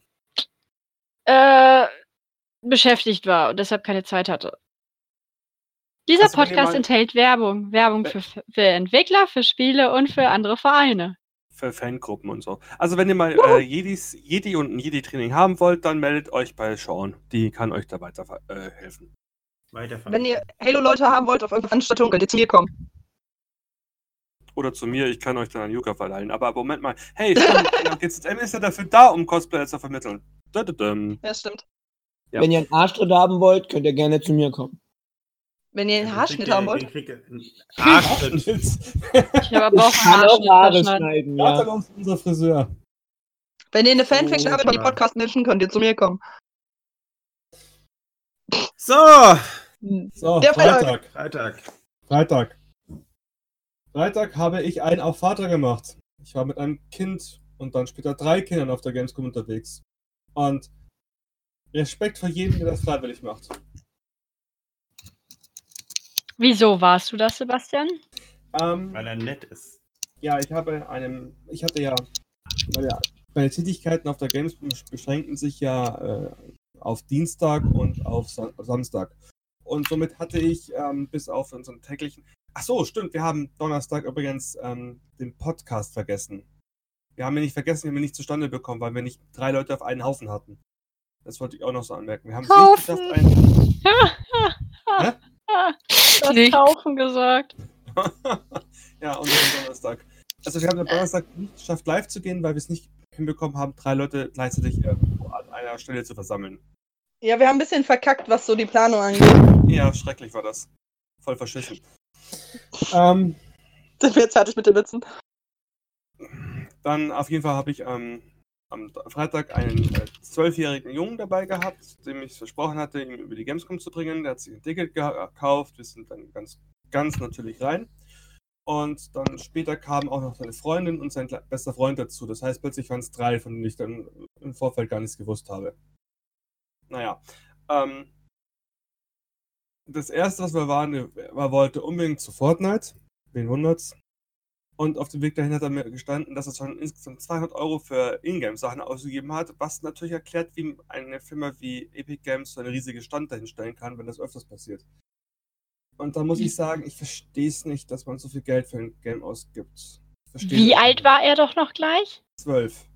äh, beschäftigt war und deshalb keine Zeit hatte. Dieser Also Podcast mal- enthält Werbung. Werbung für, für Entwickler, für Spiele und für andere Vereine. Für Fangruppen und so. Also wenn ihr mal äh, Jedis, Jedi und ein Jedi-Training haben wollt, dann meldet euch bei Sean. Die kann euch da weiter äh, helfen. Weiterfahren. Wenn ihr Halo-Leute haben wollt auf irgendeine Veranstaltung, könnt ihr zu mir kommen. Oder zu mir, ich kann euch dann an Yuka verleihen. Aber Moment mal. Hey, stimmt, GZM ist ja dafür da, um Cosplayer zu vermitteln. Dödödöm. Ja, stimmt. Ja. Wenn ihr einen Arschtritt haben wollt, könnt ihr gerne zu mir kommen. Wenn ihr einen Haarschnitt haben wollt. Haarschnitt. Ich habe aber auch einen auch Haarschnitt Haare schneiden, Ja. uns unser Friseur. Wenn ihr eine Fanfiction habt über die. Podcast-Menschen, könnt ihr zu mir kommen. So, So, Der Freitag. Freitag. Freitag. Freitag habe ich einen auf Vater gemacht. Ich war mit einem Kind und dann später drei Kindern auf der Gamescom unterwegs. Und Respekt vor jedem, der das freiwillig macht. Wieso warst du das, Sebastian? Ähm, Weil er nett ist. ja, ich habe einem, ich hatte ja, meine, meine Tätigkeiten auf der Gamescom beschränken sich ja äh, auf Dienstag und auf Sa Samstag. Und somit hatte ich ähm, bis auf unseren täglichen. Ach so, stimmt, wir haben Donnerstag übrigens ähm, den Podcast vergessen. Wir haben ihn nicht vergessen, wir haben ihn nicht zustande bekommen, weil wir nicht drei Leute auf einen Haufen hatten. Das wollte ich auch noch so anmerken. Wir haben es nicht Haufen. geschafft, einen. Du hast Nicht. Kaufen gesagt. ja, und am Donnerstag. Also wir haben am Donnerstag nicht geschafft, live zu gehen, weil wir es nicht hinbekommen haben, drei Leute gleichzeitig irgendwo an einer Stelle zu versammeln. Ja, wir haben ein bisschen verkackt, was so die Planung angeht. Ja, schrecklich war das. Voll verschissen. ähm, Sind wir jetzt fertig mit den Witzen? dann auf jeden Fall habe ich ähm, am Freitag einen äh, zwölfjährigen Jungen dabei gehabt, dem ich versprochen hatte, ihn über die Gamescom zu bringen. Der hat sich ein Ticket ge- gekauft. Wir sind dann ganz, ganz natürlich rein. Und dann später kam auch noch seine Freundin und sein bester Freund dazu. Das heißt, plötzlich waren es drei, von denen ich dann im Vorfeld gar nichts gewusst habe. Naja. Ähm, das erste, was wir waren, er wollte unbedingt zu Fortnite. Wen wundert's? Und auf dem Weg dahin hat er mir gestanden, dass er schon insgesamt 200 Euro für Ingame-Sachen ausgegeben hat, was natürlich erklärt, wie eine Firma wie Epic Games so eine riesige Stand dahinstellen kann, wenn das öfters passiert. Und da muss ich sagen, ich verstehe es nicht, dass man so viel Geld für ein Game ausgibt. Wie alt war er doch noch gleich? Zwölf.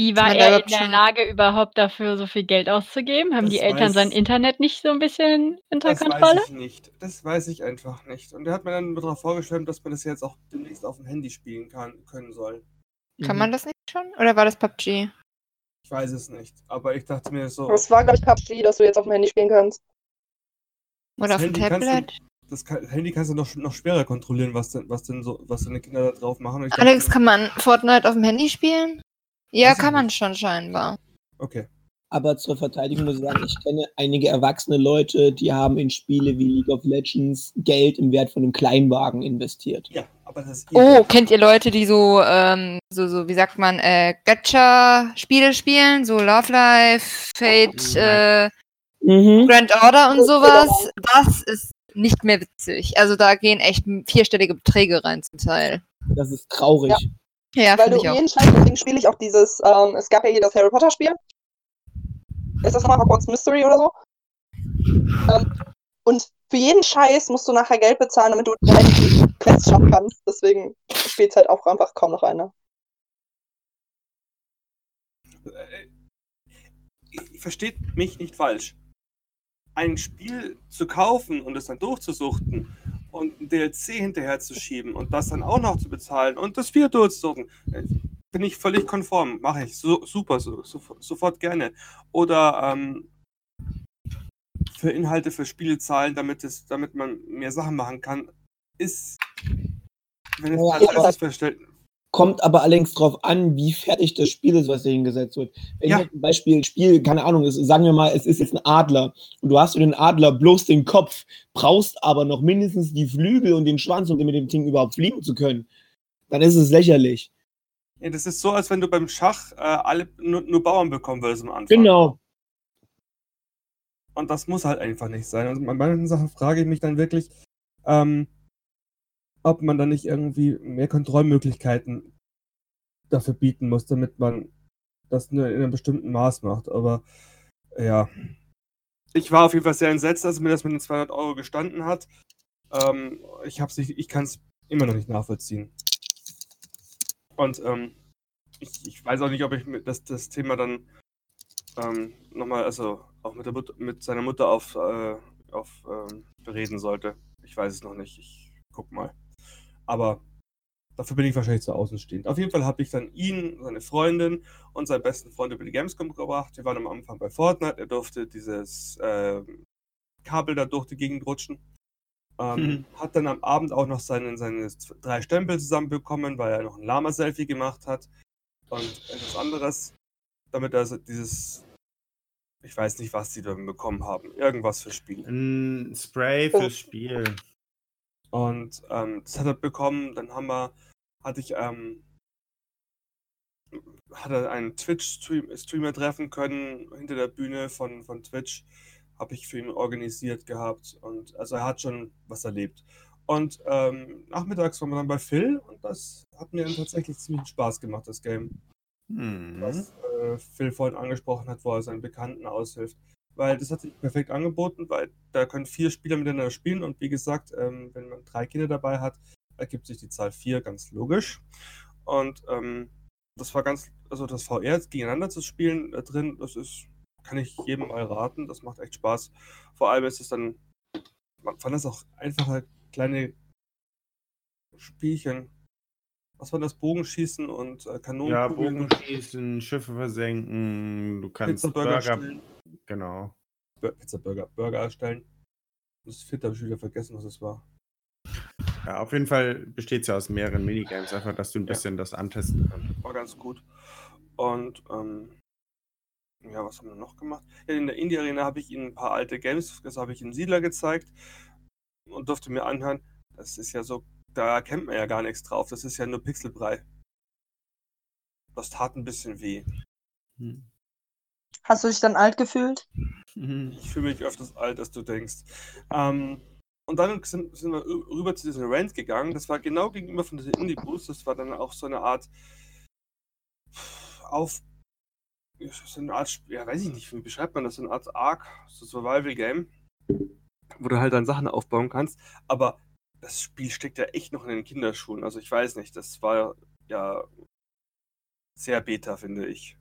Wie war er in der Lage, überhaupt dafür so viel Geld auszugeben? Haben Das die Eltern weiß- sein Internet nicht so ein bisschen unter Das Kontrolle? weiß ich nicht. Das weiß ich einfach nicht. Und er hat mir dann darauf vorgeschwemmt, dass man das jetzt auch demnächst auf dem Handy spielen kann, können soll. Kann Mhm. man das nicht schon? Oder war das PUBG? Ich weiß es nicht. Aber ich dachte mir so, es war, glaube ich, PUBG, dass du jetzt auf dem Handy spielen kannst. Oder auf dem Tablet? das Handy kannst du noch, noch schwerer kontrollieren, was denn, was denn so, was deine Kinder da drauf machen. Alex, dachte, kann man Fortnite auf dem Handy spielen? Ja, kann man nicht. schon scheinbar. Okay. Aber zur Verteidigung muss ich sagen, ich kenne einige erwachsene Leute, die haben in Spiele wie League of Legends Geld im Wert von einem Kleinwagen investiert. Ja, aber das ist Oh, kennt ihr Leute, die so, ähm, so, so, wie sagt man, äh, Gacha-Spiele spielen? So Love Life, Fate, äh, Mhm. Grand Order und sowas? Das ist nicht mehr witzig. Also da gehen echt vierstellige Beträge rein zum Teil. Das ist traurig. Ja. Ja, Weil du jeden Scheiß, deswegen spiele ich auch dieses, ähm, es gab ja hier das Harry Potter Spiel. Ist das nochmal Hogwarts Mystery oder so? Ähm, und für jeden Scheiß musst du nachher Geld bezahlen, damit du die Quests schaffen kannst. Deswegen spielt halt auch einfach kaum noch einer. Äh, Versteht mich nicht falsch. Ein Spiel zu kaufen und es dann durchzusuchten und ein DLC hinterher zu schieben und das dann auch noch zu bezahlen und das Spiel durchzusuchen, äh, bin ich völlig konform. Mache ich so, super, so, so, sofort gerne. Oder ähm, für Inhalte für Spiele zahlen, damit, es, damit man mehr Sachen machen kann, ist, wenn es Ja, tatsächlich verstellt, Kommt aber allerdings drauf an, wie fertig das Spiel ist, was da hingesetzt wird. Wenn Ja. ich zum Beispiel Spiel, keine Ahnung, es, sagen wir mal, es ist jetzt ein Adler und du hast für den Adler bloß den Kopf, brauchst aber noch mindestens die Flügel und den Schwanz, um mit dem Ding überhaupt fliegen zu können, dann ist es lächerlich. Ja, das ist so, als wenn du beim Schach äh, alle nur, nur Bauern bekommen würdest am Anfang. Genau. Und das muss halt einfach nicht sein. Also bei manchen Sachen frage ich mich dann wirklich, ähm, ob man dann nicht irgendwie mehr Kontrollmöglichkeiten dafür bieten muss, damit man das nur in einem bestimmten Maß macht. Aber ja, ich war auf jeden Fall sehr entsetzt, als mir das mit den 200 Euro gestanden hat. Ähm, ich ich kann es immer noch nicht nachvollziehen. Und ähm, ich, ich weiß auch nicht, ob ich das, das Thema dann ähm, nochmal, also auch mit, der Mut mit seiner Mutter auf, äh, auf ähm, bereden sollte. Ich weiß es noch nicht. Ich guck mal. Aber dafür bin ich wahrscheinlich zu außenstehend. Auf jeden Fall habe ich dann ihn, seine Freundin und seinen besten Freund über die Gamescom gebracht. Wir waren am Anfang bei Fortnite. Er durfte dieses ähm, Kabel da durch die Gegend rutschen. Ähm, Mhm. Hat dann am Abend auch noch seine, seine drei Stempel zusammenbekommen, weil er noch ein Lama-Selfie gemacht hat. Und etwas anderes, damit er dieses, ich weiß nicht, was die da bekommen haben. Irgendwas für Spiele. Ein Spray fürs Spiel. Und ähm, das hat er bekommen. Dann haben wir, hatte ich, ähm, hat er einen Twitch-Streamer treffen können hinter der Bühne von, von Twitch. Habe ich für ihn organisiert gehabt. Und also er hat schon was erlebt. Und ähm, nachmittags waren wir dann bei Phil und das hat mir dann tatsächlich ziemlich Spaß gemacht, das Game. Hm. was äh, Phil vorhin angesprochen hat, wo er seinen Bekannten aushilft. Weil das hat sich perfekt angeboten, weil da können vier Spieler miteinander spielen und wie gesagt, ähm, wenn man drei Kinder dabei hat, ergibt sich die Zahl vier ganz logisch. Und ähm, das war ganz, also das VR gegeneinander zu spielen da drin, das ist, kann ich jedem mal raten, das macht echt Spaß. Vor allem ist es dann, man fand das auch einfache kleine Spielchen. Was war das? Bogenschießen und äh, Ja, Kanonenkugeln. Bogenschießen, Schiffe versenken, du kannst Pizza Burger Burger. Genau. Pizza Burger, Burger erstellen. Das vierte habe ich wieder vergessen, was es war. Ja, auf jeden Fall besteht es ja aus mehreren Minigames, einfach, dass du ein Ja. bisschen das antesten kannst. War ganz gut. Und ähm, ja, was haben wir noch gemacht? Ja, in der Indie Arena habe ich ihnen ein paar alte Games, das habe ich ihnen Siedler gezeigt und durfte mir anhören. Das ist ja so, da erkennt man ja gar nichts drauf. Das ist ja nur Pixelbrei. Das tat ein bisschen weh. Hm. Hast du dich dann alt gefühlt? Mhm. Ich fühle mich öfters alt, als du denkst. Ähm, und dann sind, sind wir rüber zu diesem Rant gegangen. Das war genau gegenüber von diesem Indie Boost. Das war dann auch so eine Art auf so eine Art, ja, weiß ich nicht, wie beschreibt man das? So eine Art Arc, so Survival Game, wo du halt dann Sachen aufbauen kannst. Aber das Spiel steckt ja echt noch in den Kinderschuhen. Also ich weiß nicht, das war ja sehr beta, finde ich.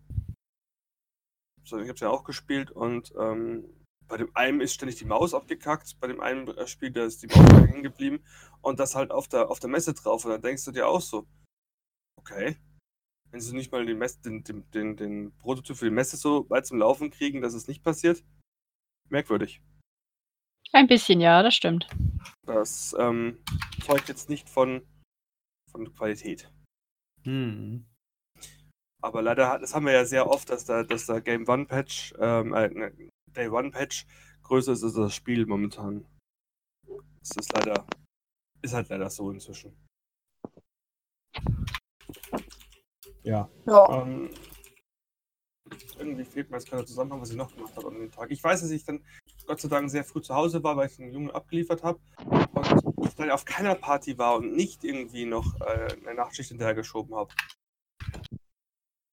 So, ich habe es ja auch gespielt und ähm, bei dem einen ist ständig die Maus abgekackt, bei dem einen äh, Spiel, da ist die Maus hängen geblieben und das halt auf der, auf der Messe drauf. Und dann denkst du dir auch so, okay, wenn sie nicht mal den, Mess, den, den, den, den Prototyp für die Messe so weit zum Laufen kriegen, dass es nicht passiert, merkwürdig. Ein bisschen, ja, das stimmt. Das ähm, zeugt jetzt nicht von, von Qualität. Hm. Aber leider, das haben wir ja sehr oft, dass da, dass da Game One Patch, ähm, äh, ne, Day One Patch größer ist als das Spiel momentan. Das ist leider, ist halt leider so inzwischen. Ja. Ja. Ähm, irgendwie fehlt mir jetzt gerade der Zusammenhang, was ich noch gemacht habe an dem Tag. Ich weiß, dass ich dann Gott sei Dank sehr früh zu Hause war, weil ich den Jungen abgeliefert habe. Und ich dann auf keiner Party war und nicht irgendwie noch äh, eine Nachtschicht hinterhergeschoben habe.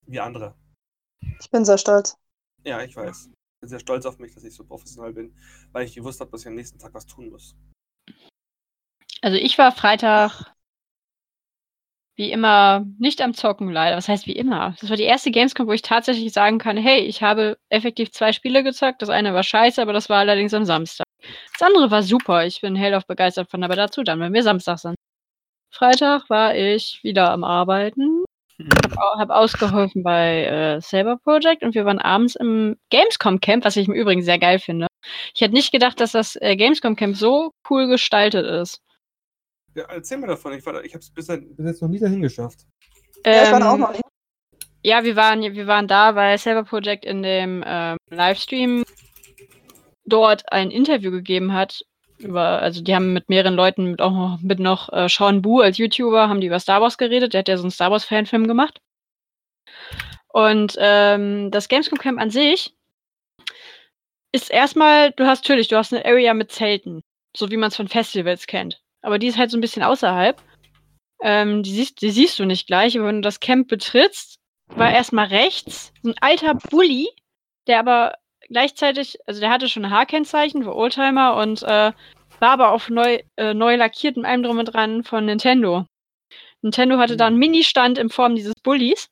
Wie andere. Ich bin sehr stolz. Ja, ich weiß. Ich bin sehr stolz auf mich, dass ich so professionell bin, weil ich gewusst habe, dass ich am nächsten Tag was tun muss. Also ich war Freitag wie immer nicht am Zocken leider. Was heißt wie immer? Das war die erste Gamescom, wo ich tatsächlich sagen kann, hey, ich habe effektiv zwei Spiele gezockt. Das eine war scheiße, aber das war allerdings am Samstag. Das andere war super. Ich bin hellauf begeistert von, aber dazu dann, wenn wir Samstag sind. Freitag war ich wieder am Arbeiten, au- habe ausgeholfen bei äh, Saber Project und wir waren abends im Gamescom Camp, was ich im Übrigen sehr geil finde. Ich hätte nicht gedacht, dass das äh, Gamescom Camp so cool gestaltet ist. Ja, erzähl mir davon. Ich, war da- ich habe es bis, bis jetzt noch nie dahin geschafft. Ja, ich war da auch Ähm, noch nicht. Ja, wir waren, wir waren da, weil Saber Project in dem ähm, Livestream dort ein Interview gegeben hat. Über, also die haben mit mehreren Leuten, mit auch mit noch äh, Sean Bu als YouTuber, haben die über Star Wars geredet. Der hat ja so einen Star Wars Fanfilm gemacht. Und ähm, das Gamescom Camp an sich ist erstmal, du hast natürlich, du hast eine Area mit Zelten, so wie man es von Festivals kennt. Aber die ist halt so ein bisschen außerhalb. Ähm, die, siehst, die siehst du nicht gleich, aber wenn du das Camp betrittst, war erstmal rechts so ein alter Bully, der aber gleichzeitig, also der hatte schon ein H-Kennzeichen für Oldtimer und äh, war aber auch neu, äh, neu lackiert mit allem drum und dran von Nintendo. Nintendo hatte da einen Mini-Stand in Form dieses Bullies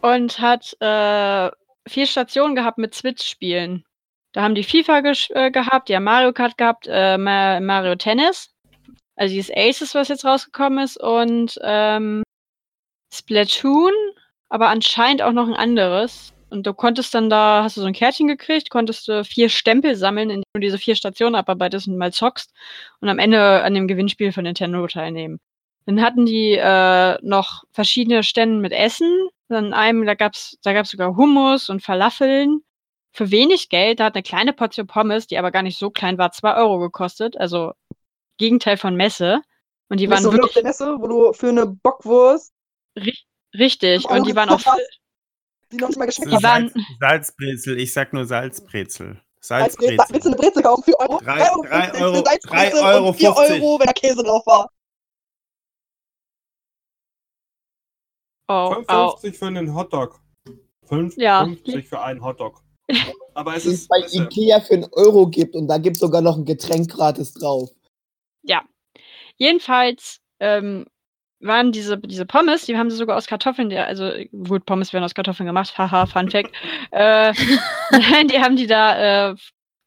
und hat äh, vier Stationen gehabt mit Switch-Spielen. Da haben die FIFA äh, gehabt, die haben Mario Kart gehabt, äh, Ma Mario Tennis, also dieses Aces, was jetzt rausgekommen ist, und ähm, Splatoon, aber anscheinend auch noch ein anderes. Und du konntest dann da, hast du so ein Kärtchen gekriegt, konntest du vier Stempel sammeln, indem du diese vier Stationen abarbeitest und mal zockst und am Ende an dem Gewinnspiel von Nintendo teilnehmen. Dann hatten die äh, noch verschiedene Stände mit Essen. Dann einem, da gab's, da gab's sogar Hummus und Falafeln für wenig Geld. Da hat eine kleine Portion Pommes, die aber gar nicht so klein war, zwei Euro gekostet. Also Gegenteil von Messe. Und die Nicht waren wirklich der Messe, wo du für eine Bockwurst, ri richtig. Und die waren auch? die noch nicht mal geschmeckt waren- Salz, Salzbrezel, ich sag nur Salzbrezel. als Brezel. Willst du Salzbrezel. eine Brezel kaufen? 4 Euro? Drei- 3,50 drei für Euro- Salzbrezel drei Euro und 4 50. Euro, wenn da Käse drauf war. Oh, au. 55 für einen Hotdog. 5, Ja. 50 für einen Hotdog. Aber es ist. bei. Ikea für einen Euro gibt und da gibt es sogar noch ein Getränk gratis drauf. Jedenfalls ähm, waren diese, diese Pommes, die haben sie sogar aus Kartoffeln, der, also gut, Pommes werden aus Kartoffeln gemacht, haha, Fun Fact. äh, nein, die haben die da äh,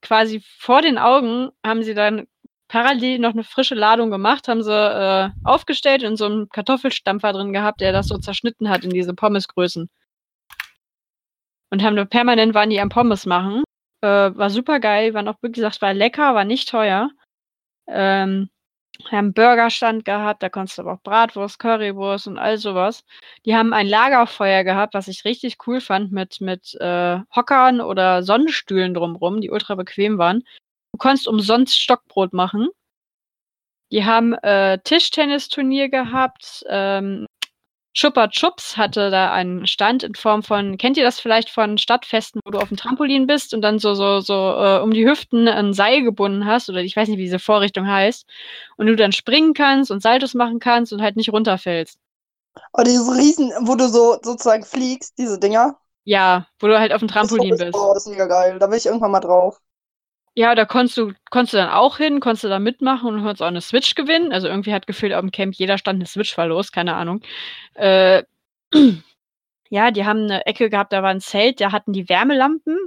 quasi vor den Augen, haben sie dann parallel noch eine frische Ladung gemacht, haben sie äh, aufgestellt und so einen Kartoffelstampfer drin gehabt, der das so zerschnitten hat in diese Pommesgrößen. Und haben da permanent waren die am Pommes machen. Äh, war super geil, waren auch, wie gesagt, war lecker, war nicht teuer. Ähm, wir haben Burgerstand gehabt, da konntest du aber auch Bratwurst, Currywurst und all sowas. Die haben ein Lagerfeuer gehabt, was ich richtig cool fand, mit, mit äh, Hockern oder Sonnenstühlen drumrum, die ultra bequem waren. Du konntest umsonst Stockbrot machen. Die haben äh, Tischtennisturnier gehabt, ähm, Chupa Chups hatte da einen Stand in Form von, kennt ihr das vielleicht von Stadtfesten, wo du auf dem Trampolin bist und dann so, so, so äh, um die Hüften ein Seil gebunden hast oder ich weiß nicht, wie diese Vorrichtung heißt und du dann springen kannst und Saltos machen kannst und halt nicht runterfällst. Oh, diese Riesen, wo du so sozusagen fliegst, diese Dinger. Ja, wo du halt auf dem Das Trampolin ist, bist. Oh, das ist mega geil. Da will ich irgendwann mal drauf. Ja, da konntest du, konntest du dann auch hin, konntest du da mitmachen und konntest auch eine Switch gewinnen. Also irgendwie hat gefühlt auf dem Camp jeder Stand eine Switch verlost, keine Ahnung. Äh, ja, die haben eine Ecke gehabt, da war ein Zelt, da hatten die Wärmelampen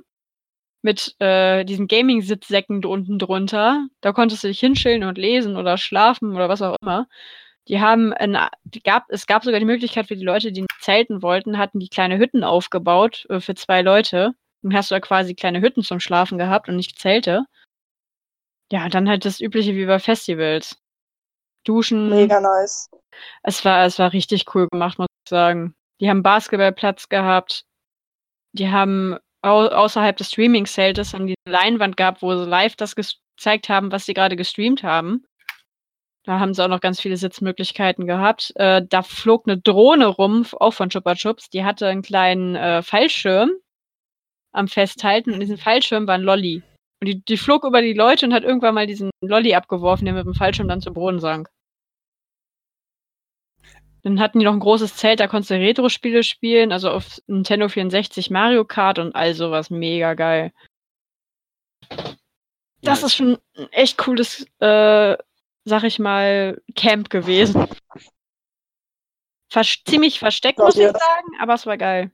mit äh, diesen Gaming-Sitzsäcken unten drunter. Da konntest du dich hinschillen und lesen oder schlafen oder was auch immer. Die haben, ein, die gab, es gab sogar die Möglichkeit für die Leute, die zelten wollten, hatten die kleine Hütten aufgebaut äh, für zwei Leute. Dann hast du da quasi kleine Hütten zum Schlafen gehabt und nicht Zelte. Ja, dann halt das Übliche wie bei Festivals. Duschen. Mega nice. Es war, es war richtig cool gemacht, muss ich sagen. Die haben Basketballplatz gehabt. Die haben au außerhalb des Streaming-Zeltes haben die eine Leinwand gehabt, wo sie live das gezeigt haben, was sie gerade gestreamt haben. Da haben sie auch noch ganz viele Sitzmöglichkeiten gehabt. Äh, da flog eine Drohne rum, auch von Chupa Chups. Die hatte einen kleinen äh, Fallschirm am Festhalten und in diesem Fallschirm war ein Lolli. Und die, die flog über die Leute und hat irgendwann mal diesen Lolli abgeworfen, der mit dem Fallschirm dann zu Boden sank. Dann hatten die noch ein großes Zelt, da konntest du Retro-Spiele spielen, also auf Nintendo 64 Mario Kart und all sowas. Mega geil. Das ist schon ein echt cooles, äh, sag ich mal, Camp gewesen. Vers ziemlich versteckt, muss ich sagen, aber es war geil.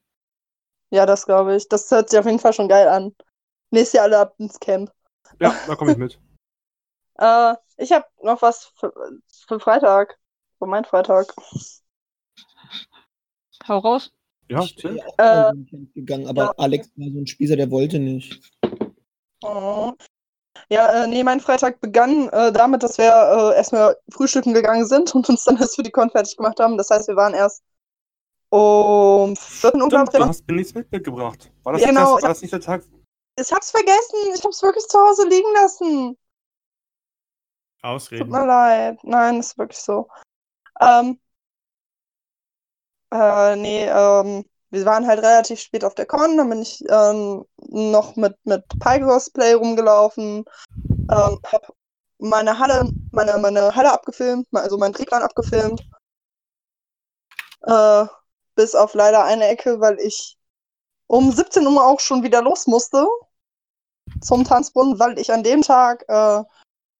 Ja, das glaube ich. Das hört sich auf jeden Fall schon geil an. Nächstes Jahr alle ab ins Camp. Ja, da komme ich mit. Äh, ich habe noch was für, für Freitag. Für meinen Freitag. Hau raus. Ja, Ich bin auch Äh, gegangen, aber ja. Alex war so ein Spießer, der wollte nicht. Oh. Ja, äh, nee, mein Freitag begann äh, damit, dass wir äh, erstmal frühstücken gegangen sind und uns dann erst für die Con fertig gemacht haben. Das heißt, wir waren erst um 14 Uhr, glaube Stimmt, du ich. hast mir nichts mitgebracht. War das, Ja, genau, das, war das nicht der Tag? Ich hab's vergessen. Ich hab's wirklich zu Hause liegen lassen. Tut Ausreden. mir leid. Nein, ist wirklich so. Ähm, äh, nee, ähm, wir waren halt relativ spät auf der Con, dann bin ich ähm, noch mit, mit Pie-Cosplay rumgelaufen, ähm, hab meine Halle, meine, meine Halle abgefilmt, also meinen Drehplan abgefilmt. Äh, bis auf leider eine Ecke, weil ich um 17 Uhr auch schon wieder los musste zum Tanzbrunnen, weil ich an dem Tag äh,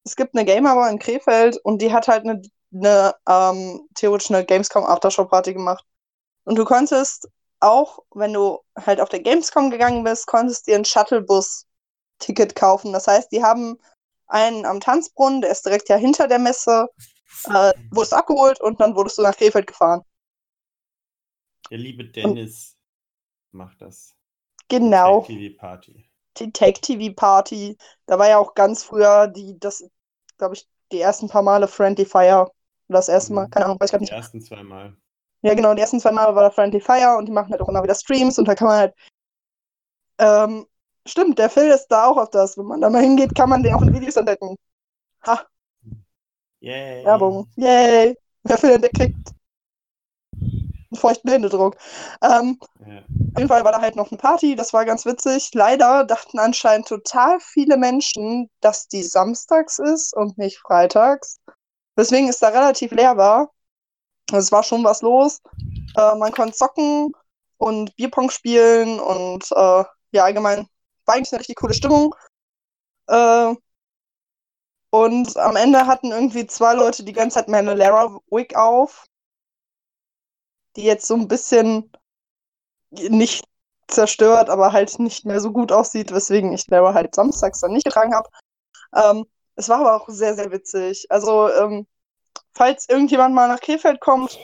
es gibt eine Gamerbar in Krefeld und die hat halt eine, eine ähm, theoretisch eine Gamescom Aftershow Party gemacht. Und du konntest auch, wenn du halt auf der Gamescom gegangen bist, konntest dir ein Shuttlebus-Ticket kaufen. Das heißt, die haben einen am Tanzbrunnen, der ist direkt ja hinter der Messe, äh, wurdest abgeholt und dann wurdest du nach Krefeld gefahren. Der liebe Dennis macht das. Genau. TV Party. die Take-TV-Party. Da war ja auch ganz früher die, das, glaube ich, die ersten paar Male Friendly Fire. Oder das erste Mal, Mhm. keine Ahnung, weiß ich Die nicht. ersten zweimal. Ja, genau, die ersten zwei Male war da Friendly Fire und die machen halt auch immer wieder Streams und da kann man halt. Ähm, stimmt, der Phil ist da auch auf das. Wenn man da mal hingeht, kann man den auch in Videos entdecken. Ha, Yay. Werbung. Yay! Wer Phil entdeckt, kriegt einen feuchten Händedruck. Ähm, Ja. Auf jeden Fall war da halt noch eine Party, das war ganz witzig. Leider dachten anscheinend total viele Menschen, dass die samstags ist und nicht freitags. Deswegen ist da relativ leer war. Also es war schon was los. Äh, man konnte zocken und Bierpong spielen und äh, ja, allgemein war eigentlich eine richtig coole Stimmung. Äh, und am Ende hatten irgendwie zwei Leute die ganze Zeit meine Lara Wig auf, die jetzt so ein bisschen nicht zerstört, aber halt nicht mehr so gut aussieht, weswegen ich Lara halt samstags dann nicht getragen habe. Ähm, es war aber auch sehr, sehr witzig. Also, ähm, falls irgendjemand mal nach Krefeld kommt,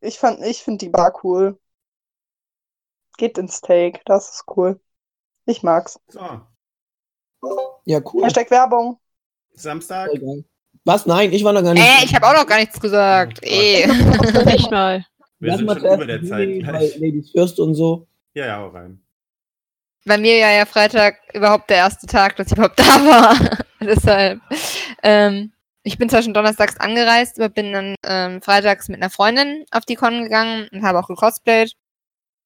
ich fand, ich finde die Bar cool. Geht ins Take, das ist cool. Ich mag's. So, Ja, cool. Hashtag Werbung. Samstag. Was? Nein, ich war noch gar nicht. Äh, ich habe auch noch gar nichts gesagt. Oh Gott. Eh. Nicht mal. Wir Lass sind mal schon über der Zeit weil Ladies First und so. Ja, ja, hau rein. Bei mir ja ja Freitag überhaupt der erste Tag, dass ich überhaupt da war. Deshalb. Ähm, ich bin zwar schon donnerstags angereist, aber bin dann ähm, freitags mit einer Freundin auf die Con gegangen und habe auch gecosplayt.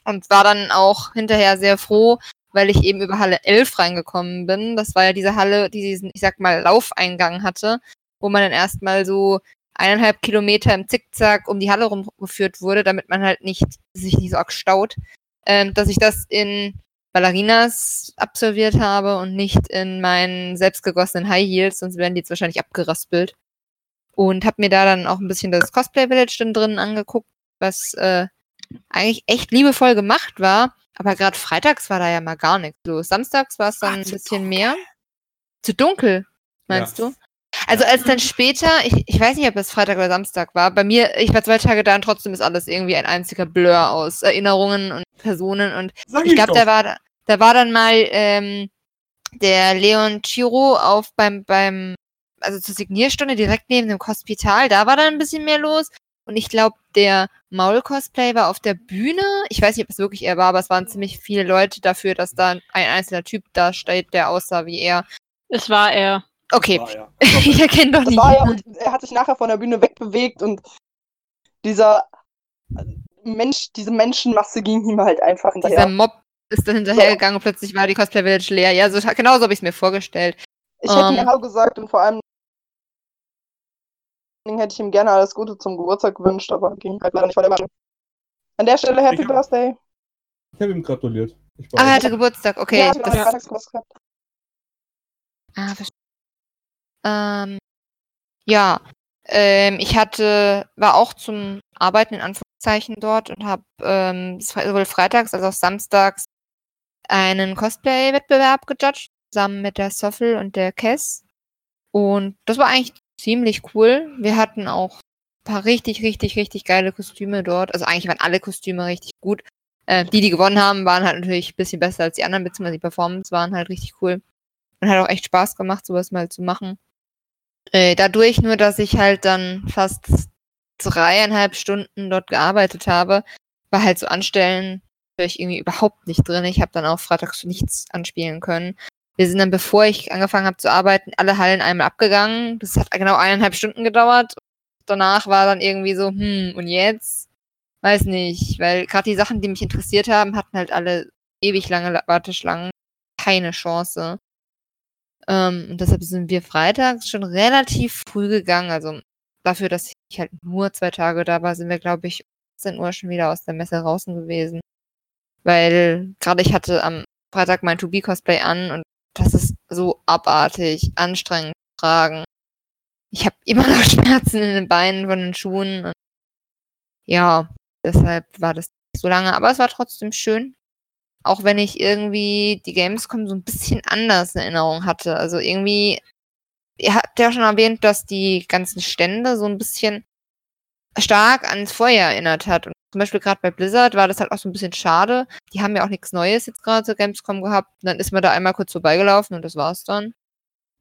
Und war dann auch hinterher sehr froh, weil ich eben über Halle 11 reingekommen bin. Das war ja diese Halle, die diesen, ich sag mal, Laufeingang hatte, wo man dann erstmal so eineinhalb Kilometer im Zickzack um die Halle rumgeführt wurde, damit man halt nicht sich nicht so arg staut. Ähm, dass ich das in Ballerinas absolviert habe und nicht in meinen selbstgegossenen High Heels, sonst wären die jetzt wahrscheinlich abgeraspelt. Und habe mir da dann auch ein bisschen das Cosplay Village dann drin angeguckt, was äh, eigentlich echt liebevoll gemacht war. Aber gerade freitags war da ja mal gar nichts los. Samstags war es dann Ach, ein bisschen dunkel. mehr. Zu dunkel, meinst Ja. du? Also als dann später, ich, ich weiß nicht, ob es Freitag oder Samstag war, bei mir, ich war zwei Tage da und trotzdem ist alles irgendwie ein einziger Blur aus Erinnerungen und Personen und Sag ich glaube, da war, da war dann mal ähm, der Leon Chiro auf beim, beim, also zur Signierstunde direkt neben dem Hospital, da war dann ein bisschen mehr los. Und ich glaube, der Maul-Cosplay war auf der Bühne. Ich weiß nicht, ob es wirklich er war, aber es waren ziemlich viele Leute dafür, dass da ein einzelner Typ da steht, der aussah wie er. Es war er. Okay, War ja. ich erkenne doch Das nicht. war ja, er hat sich nachher von der Bühne wegbewegt und dieser Mensch, diese Menschenmasse ging ihm halt einfach Dieser hinterher. Mob ist dann hinterhergegangen und plötzlich war die Cosplay Village leer. Ja, so, genau so habe ich es mir vorgestellt. Ich hätte Ähm. ihm Hallo gesagt und vor allem hätte ich ihm gerne alles Gute zum Geburtstag gewünscht, aber ging halt leider nicht, weil er war. An der Stelle Happy Ich hab- Birthday. Ich habe ihm gratuliert. Ich Ah, er hatte Geburtstag, okay. ja, genau, das, gehabt. Ah, verstehe. Ähm, ja, ähm, ich hatte, war auch zum Arbeiten in Anführungszeichen dort und habe ähm, sowohl freitags als auch samstags einen Cosplay-Wettbewerb gejudged, zusammen mit der Soffel und der Kess. Und das war eigentlich ziemlich cool. Wir hatten auch ein paar richtig, richtig, richtig geile Kostüme dort. Also eigentlich waren alle Kostüme richtig gut. Äh, die, die gewonnen haben, waren halt natürlich ein bisschen besser als die anderen, beziehungsweise die Performance waren halt richtig cool. Und hat auch echt Spaß gemacht, sowas mal zu machen. Äh, dadurch nur, dass ich halt dann fast dreieinhalb Stunden dort gearbeitet habe, war halt so anstellen, ich irgendwie überhaupt nicht drin. Ich habe dann auch freitags nichts anspielen können. Wir sind dann, bevor ich angefangen habe zu arbeiten, alle Hallen einmal abgegangen. Das hat genau eineinhalb Stunden gedauert. Danach war dann irgendwie so, hm, und jetzt? Weiß nicht, weil gerade die Sachen, die mich interessiert haben, hatten halt alle ewig lange La- Warteschlangen. Keine Chance. Ähm, und deshalb sind wir freitags schon relativ früh gegangen. Also dafür, dass ich halt nur zwei Tage da war, sind wir, glaube ich, um 10 Uhr schon wieder aus der Messe draußen gewesen. Weil gerade ich hatte am Freitag mein To-Be-Cosplay an und das ist so abartig, anstrengend zu tragen. Ich habe immer noch Schmerzen in den Beinen von den Schuhen. Ja, deshalb war das nicht so lange. Aber es war trotzdem schön. Auch wenn ich irgendwie die Gamescom so ein bisschen anders in Erinnerung hatte. Also irgendwie, ihr habt ja schon erwähnt, dass die ganzen Stände so ein bisschen stark ans Vorjahr erinnert hat. Und zum Beispiel gerade bei Blizzard war das halt auch so ein bisschen schade. Die haben ja auch nichts Neues jetzt gerade zur Gamescom gehabt. Und dann ist man da einmal kurz vorbeigelaufen und das war's dann.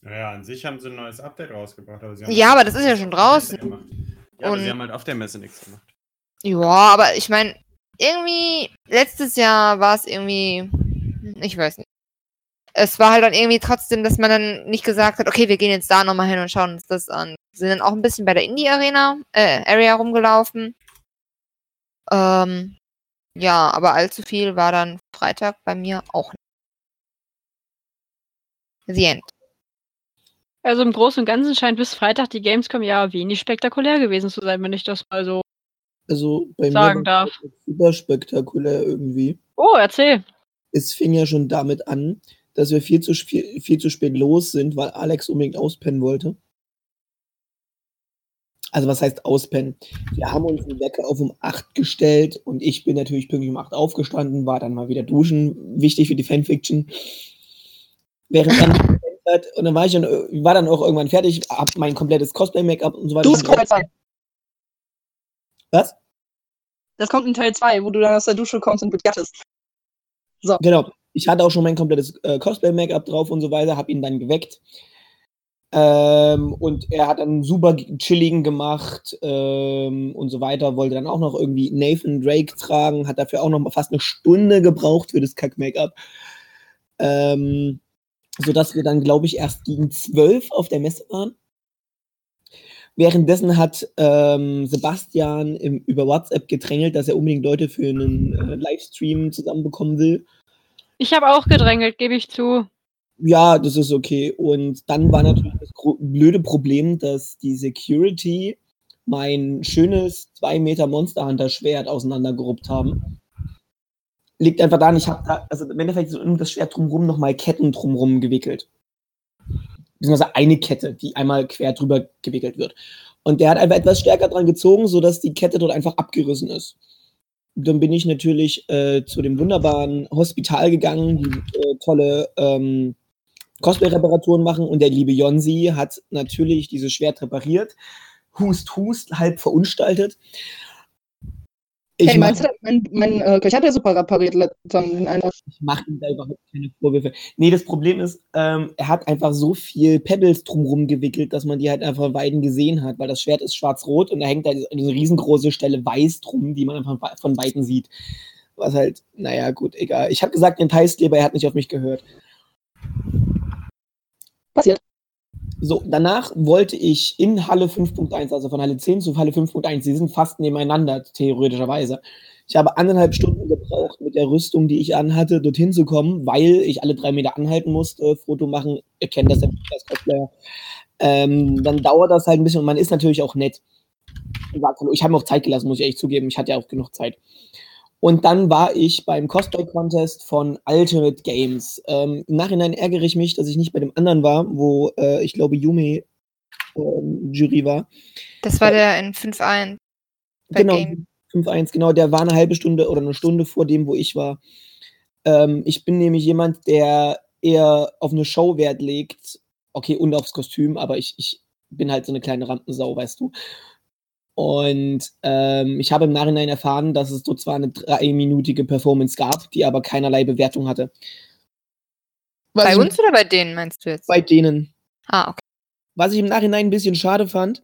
Naja, an sich haben sie ein neues Update rausgebracht. Aber sie haben Ja, halt aber das ist ja schon draußen. gemacht. Ja, aber Und- sie haben halt auf der Messe nichts gemacht. Ja, aber ich meine, irgendwie, letztes Jahr war es irgendwie, ich weiß nicht. Es war halt dann irgendwie trotzdem, dass man dann nicht gesagt hat, okay, wir gehen jetzt da nochmal hin und schauen uns das an. Wir sind dann auch ein bisschen bei der Indie-Arena, äh, Area rumgelaufen. Ähm, ja, aber allzu viel war dann Freitag bei mir auch nicht. The End. Also im Großen und Ganzen scheint bis Freitag die Gamescom ja wenig spektakulär gewesen zu sein, wenn ich das mal so. Also bei Sagen mir darf. das super spektakulär irgendwie. Oh, erzähl. Es fing ja schon damit an, dass wir viel zu, viel, viel zu spät los sind, weil Alex unbedingt auspennen wollte. Also was heißt auspennen? Wir haben uns den Wecker auf um 8 gestellt und ich bin natürlich pünktlich um 8 aufgestanden, war dann mal wieder duschen, wichtig für die Fanfiction. Während dann und dann war ich dann, war dann auch irgendwann fertig, hab mein komplettes Cosplay-Make-up und so weiter. Du bist Teil 2. Was? Das kommt in Teil 2, wo du dann aus der Dusche kommst und begattest. Genau. Ich hatte auch schon mein komplettes äh, Cosplay-Make-up drauf und so weiter, habe ihn dann geweckt. Ähm, und er hat dann super chilligen gemacht ähm, und so weiter. Wollte dann auch noch irgendwie Nathan Drake tragen, hat dafür auch noch fast eine Stunde gebraucht für das Kack-Make-up. Ähm, sodass wir dann, glaube ich, erst gegen zwölf auf der Messe waren. Währenddessen hat ähm, Sebastian im, über WhatsApp gedrängelt, dass er unbedingt Leute für einen äh, Livestream zusammenbekommen will. Ich habe auch gedrängelt, gebe ich zu. Ja, das ist okay. Und dann war natürlich das blöde Problem, dass die Security mein schönes 2 Meter Monster Hunter Schwert auseinandergeruppt haben. Liegt einfach daran, ich habe da, also im Endeffekt so um das Schwert drumherum nochmal Ketten drumherum gewickelt. Beziehungsweise eine Kette, die einmal quer drüber gewickelt wird. Und der hat einfach etwas stärker dran gezogen, sodass die Kette dort einfach abgerissen ist. Dann bin ich natürlich äh, zu dem wunderbaren Hospital gegangen, die äh, tolle ähm, Cosplay-Reparaturen machen und der liebe Jonsi hat natürlich dieses Schwert repariert. Hust, hust, halb verunstaltet. Ich hey, mach- meinst du, mein, mein äh, Köcher hat ja super repariert letztens in einer ich mache ihm da überhaupt keine Vorwürfe. Nee, das Problem ist, ähm, er hat einfach so viel Pebbles drumrum gewickelt, dass man die halt einfach von Weiden gesehen hat, weil das Schwert ist schwarz-rot und da hängt da diese, diese riesengroße Stelle weiß drum, die man einfach von Weiden sieht. Was halt, naja, gut, egal. Ich habe gesagt, den Teilskleber, er hat nicht auf mich gehört. passiert. So, danach wollte ich in Halle 5.1, also von Halle 10 zu Halle 5.1, die sind fast nebeneinander, theoretischerweise. Ich habe anderthalb Stunden gebraucht, mit der Rüstung, die ich anhatte, dorthin zu kommen, weil ich alle drei Meter anhalten musste, Foto machen, ihr kennt das ja als Cosplayer. Ähm, dann dauert das halt ein bisschen und man ist natürlich auch nett. Ich habe mir auch Zeit gelassen, muss ich ehrlich zugeben. Ich hatte ja auch genug Zeit. Und dann war ich beim Cosplay Contest von Ultimate Games. Ähm, Im Nachhinein ärgere ich mich, dass ich nicht bei dem anderen war, wo äh, ich glaube Yume ähm, Jury war. Das war der in 5-1. Bei Genau, Game. 5-1, genau. Der war eine halbe Stunde oder eine Stunde vor dem, wo ich war. Ähm, ich bin nämlich jemand, der eher auf eine Show Wert legt. Okay, und aufs Kostüm, aber ich, ich bin halt so eine kleine Rampensau, weißt du. Und ähm, ich habe im Nachhinein erfahren, dass es dort zwar eine dreiminütige Performance gab, die aber keinerlei Bewertung hatte. Was Bei ich- uns oder bei denen meinst du jetzt? Bei denen. ah, okay. Was ich im Nachhinein ein bisschen schade fand,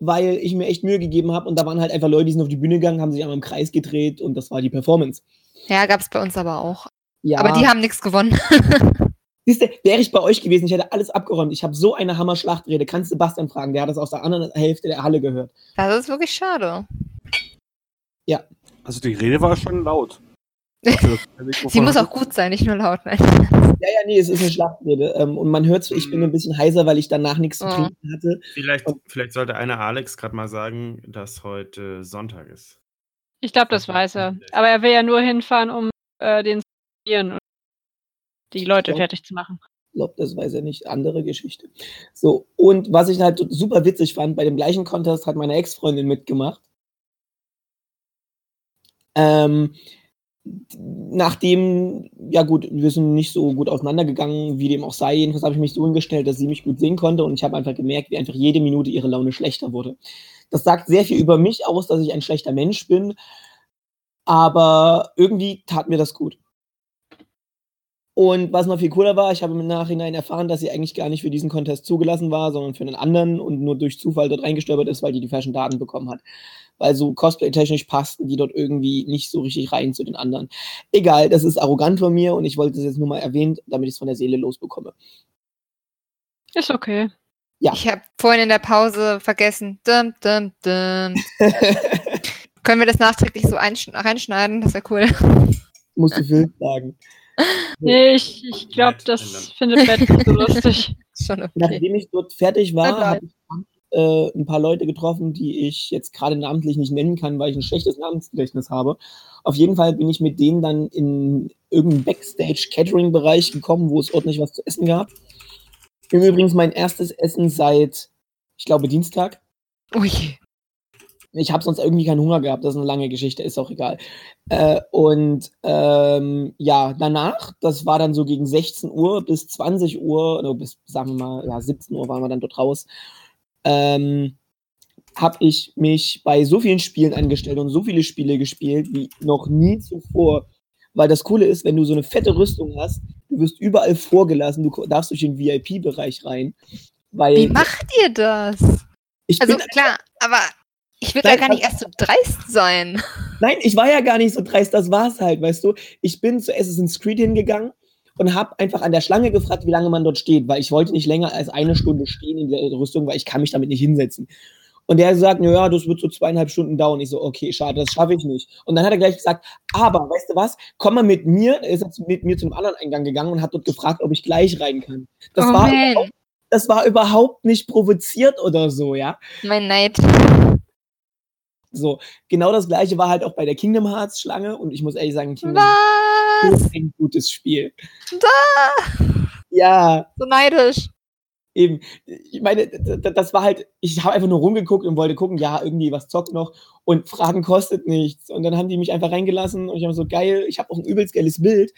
weil ich mir echt Mühe gegeben habe und da waren halt einfach Leute, die sind auf die Bühne gegangen, haben sich einmal im Kreis gedreht und das war die Performance. Ja, gab's bei uns aber auch. Ja, Aber die haben nichts gewonnen. Siehste, wäre ich bei euch gewesen, ich hätte alles abgeräumt. Ich habe so eine Hammer-Schlachtrede. Kannst Sebastian fragen, der hat das aus der anderen Hälfte der Halle gehört. Das ist wirklich schade. Also die Rede war schon laut. Sie muss auch gut sein, nicht nur laut. Nein. Ja, ja, nee, es ist eine Schlachtrede. Ähm, und man hört, ich bin ein bisschen heiser, weil ich danach nichts zu Oh. trinken hatte. Vielleicht, vielleicht sollte einer Alex gerade mal sagen, dass heute Sonntag ist. Ich glaube, das weiß er. Aber er will ja nur hinfahren, um äh, den zu und die Leute Ja. fertig zu machen. Ich glaube, das weiß er nicht. Andere Geschichte. So, und was ich halt super witzig fand, bei dem gleichen Contest hat meine Ex-Freundin mitgemacht. Ähm, nachdem, ja gut, wir sind nicht so gut auseinandergegangen, wie dem auch sei. Jedenfalls habe ich mich so hingestellt, dass sie mich gut sehen konnte und ich habe einfach gemerkt, wie einfach jede Minute ihre Laune schlechter wurde. Das sagt sehr viel über mich aus, dass ich ein schlechter Mensch bin, aber irgendwie tat mir das gut. Und was noch viel cooler war, ich habe im Nachhinein erfahren, dass sie eigentlich gar nicht für diesen Contest zugelassen war, sondern für einen anderen und nur durch Zufall dort reingestolpert ist, weil die die falschen Daten bekommen hat. Weil so cosplay-technisch passten die dort irgendwie nicht so richtig rein zu den anderen. Egal, das ist arrogant von mir und ich wollte es jetzt nur mal erwähnt, damit ich es von der Seele losbekomme. Ist okay. Ja. Ich habe vorhin in der Pause vergessen. Dum, dum, dum. Können wir das nachträglich so einsch- reinschneiden? Das wäre cool. Musst du Phil sagen. Nee, ich, ich glaube, das findet Bett nicht so lustig. Schon okay. Nachdem ich dort fertig war, habe ich äh, ein paar Leute getroffen, die ich jetzt gerade namentlich nicht nennen kann, weil ich ein schlechtes Namensgedächtnis habe. Auf jeden Fall bin ich mit denen dann in irgendeinen Backstage-Catering-Bereich gekommen, wo es ordentlich was zu essen gab. Im Übrigen mein erstes Essen seit, ich glaube, Dienstag. Ui. Ich habe sonst irgendwie keinen Hunger gehabt, das ist eine lange Geschichte, ist auch egal. Äh, und ähm, ja, danach, das war dann so gegen 16 Uhr bis 20 Uhr, oder bis, sagen wir mal, ja, 17 Uhr waren wir dann dort raus, ähm, habe ich mich bei so vielen Spielen angestellt und so viele Spiele gespielt wie noch nie zuvor. Weil das Coole ist, wenn du so eine fette Rüstung hast, du wirst überall vorgelassen, du darfst durch den VIP-Bereich rein. Weil Wie macht ihr das? ich Also klar, aber ich würde Nein, da gar nicht erst so dreist sein. Nein, ich war ja gar nicht so dreist, das war's halt, weißt du. Ich bin zu Assassin's Creed hingegangen und habe einfach an der Schlange gefragt, wie lange man dort steht, weil ich wollte nicht länger als eine Stunde stehen in der Rüstung, weil ich kann mich damit nicht hinsetzen. Und der sagt, ja, das wird so zweieinhalb Stunden dauern. Ich so, okay, schade, das schaffe ich nicht. Und dann hat er gleich gesagt, aber, weißt du was, komm mal mit mir. Er ist mit mir zum anderen Eingang gegangen und hat dort gefragt, ob ich gleich rein kann. Das, oh war, man, überhaupt, das war überhaupt nicht provoziert oder so, ja. mein Neid. So, genau das gleiche war halt auch bei der Kingdom Hearts Schlange und ich muss ehrlich sagen, Kingdom Hearts ist ein gutes Spiel. Da, Ja, so neidisch. Eben. Ich meine, das war halt, ich habe einfach nur rumgeguckt und wollte gucken, ja, irgendwie was zockt noch und Fragen kostet nichts. Und dann haben die mich einfach reingelassen und ich habe so geil, ich habe auch ein übelst geiles Bild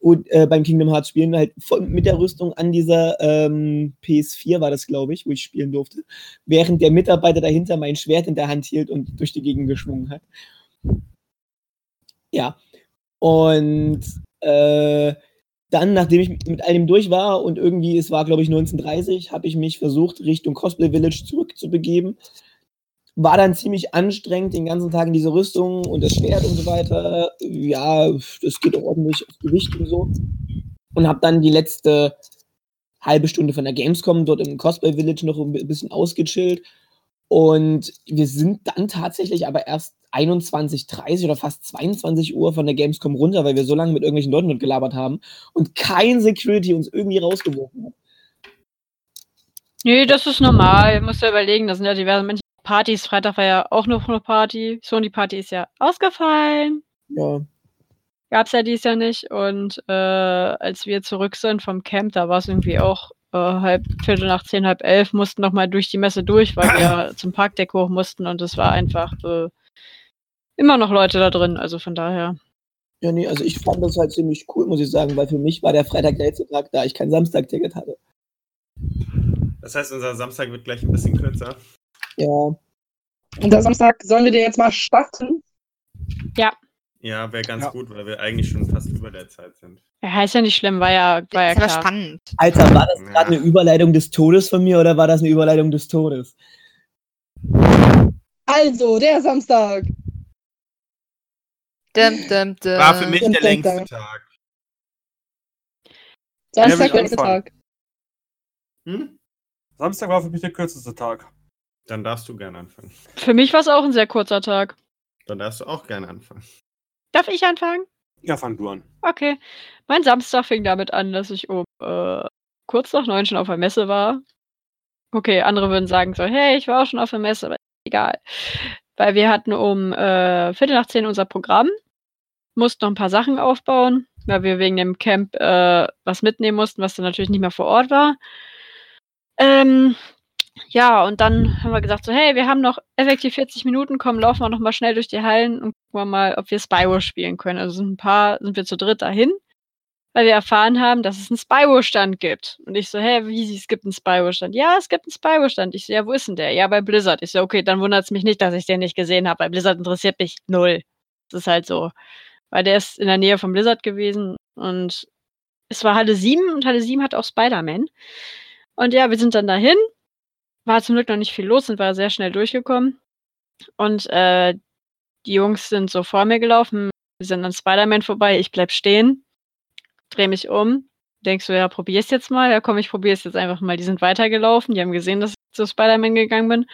wo, äh, beim Kingdom Hearts spielen, halt voll mit der Rüstung an dieser ähm, PS4 war das, glaube ich, wo ich spielen durfte, während der Mitarbeiter dahinter mein Schwert in der Hand hielt und durch die Gegend geschwungen hat. Ja. Und äh, dann, nachdem ich mit all dem durch war und irgendwie, es war, glaube ich, 1930, habe ich mich versucht, Richtung Cosplay Village zurückzubegeben. War dann ziemlich anstrengend, den ganzen Tag in diese Rüstung und das Schwert und so weiter. Ja, das geht ordentlich auf Gewicht und so. Und habe dann die letzte halbe Stunde von der Gamescom dort im Cosplay Village noch ein bisschen ausgechillt. Und wir sind dann tatsächlich aber erst 21.30 oder fast 22 Uhr von der Gamescom runter, weil wir so lange mit irgendwelchen Leuten dort gelabert haben und kein Security uns irgendwie rausgeworfen hat. Nee, das ist normal. Musst du überlegen, das sind ja diverse Menschen. Partys. Freitag war ja auch noch eine Party. Sony Party ist ja ausgefallen. Ja, Gab's ja dies Jahr nicht. Und äh, als wir zurück sind vom Camp, da war es irgendwie auch äh, halb Viertel nach zehn, halb elf, mussten noch mal durch die Messe durch, weil wir zum Parkdeck hoch mussten und es war einfach äh, immer noch Leute da drin. Also von daher. ja, nee, also ich fand das halt ziemlich cool, muss ich sagen, weil für mich war der Freitag der letzte Tag, da ich kein Samstag-Ticket hatte. Das heißt, unser Samstag wird gleich ein bisschen kürzer. Ja, Und der Samstag sollen wir den jetzt mal starten? Ja, wäre ganz Ja. gut, weil wir eigentlich schon fast über der Zeit sind. Ja, ist ja nicht schlimm, war ja, war ja klar. spannend. Alter, war das Ja. gerade eine Überleitung des Todes von mir oder war das eine Überleitung des Todes? Also, der Samstag. Dum, dum, dum. War für mich Dum, der dum, längste dum. Tag. Samstag, ich der. Tag. Hm? Samstag war für mich der kürzeste Tag. Dann darfst du gerne anfangen. Für mich war es auch ein sehr kurzer Tag. Dann darfst du auch gerne anfangen. Darf ich anfangen? Ja, fang du an. Okay. Mein Samstag fing damit an, dass ich um äh, kurz nach neun schon auf der Messe war. Okay, andere würden sagen so, hey, ich war auch schon auf der Messe, aber egal. Weil wir hatten um äh, Viertel nach zehn unser Programm, mussten noch ein paar Sachen aufbauen, weil wir wegen dem Camp äh, was mitnehmen mussten, was dann natürlich nicht mehr vor Ort war. Ähm, ja, und dann haben wir gesagt so, hey, wir haben noch effektiv 40 Minuten, komm, laufen wir noch mal schnell durch die Hallen und gucken wir mal, ob wir Spyro spielen können. Also sind ein paar, sind wir zu dritt dahin, weil wir erfahren haben, dass es einen Spyro-Stand gibt. Und ich so, hä, wie, es gibt einen Spyro-Stand? Ja, es gibt einen Spyro-Stand. Ich so, ja, wo ist denn der? Ja, bei Blizzard. Ich so, okay, dann wundert es mich nicht, dass ich den nicht gesehen habe. Bei Blizzard interessiert mich null. Das ist halt so. Weil der ist in der Nähe von Blizzard gewesen und es war Halle 7 und Halle 7 hat auch Spider-Man. Und ja, wir sind dann dahin. War zum Glück noch nicht viel los, sind wir sehr schnell durchgekommen. Und äh, die Jungs sind so vor mir gelaufen. Wir sind an Spider-Man vorbei. Ich bleib stehen, drehe mich um, denk so, ja, probier's jetzt mal. Ja, komm, ich probier's jetzt einfach mal. Die sind weitergelaufen. Die haben gesehen, dass ich zu Spider-Man gegangen bin.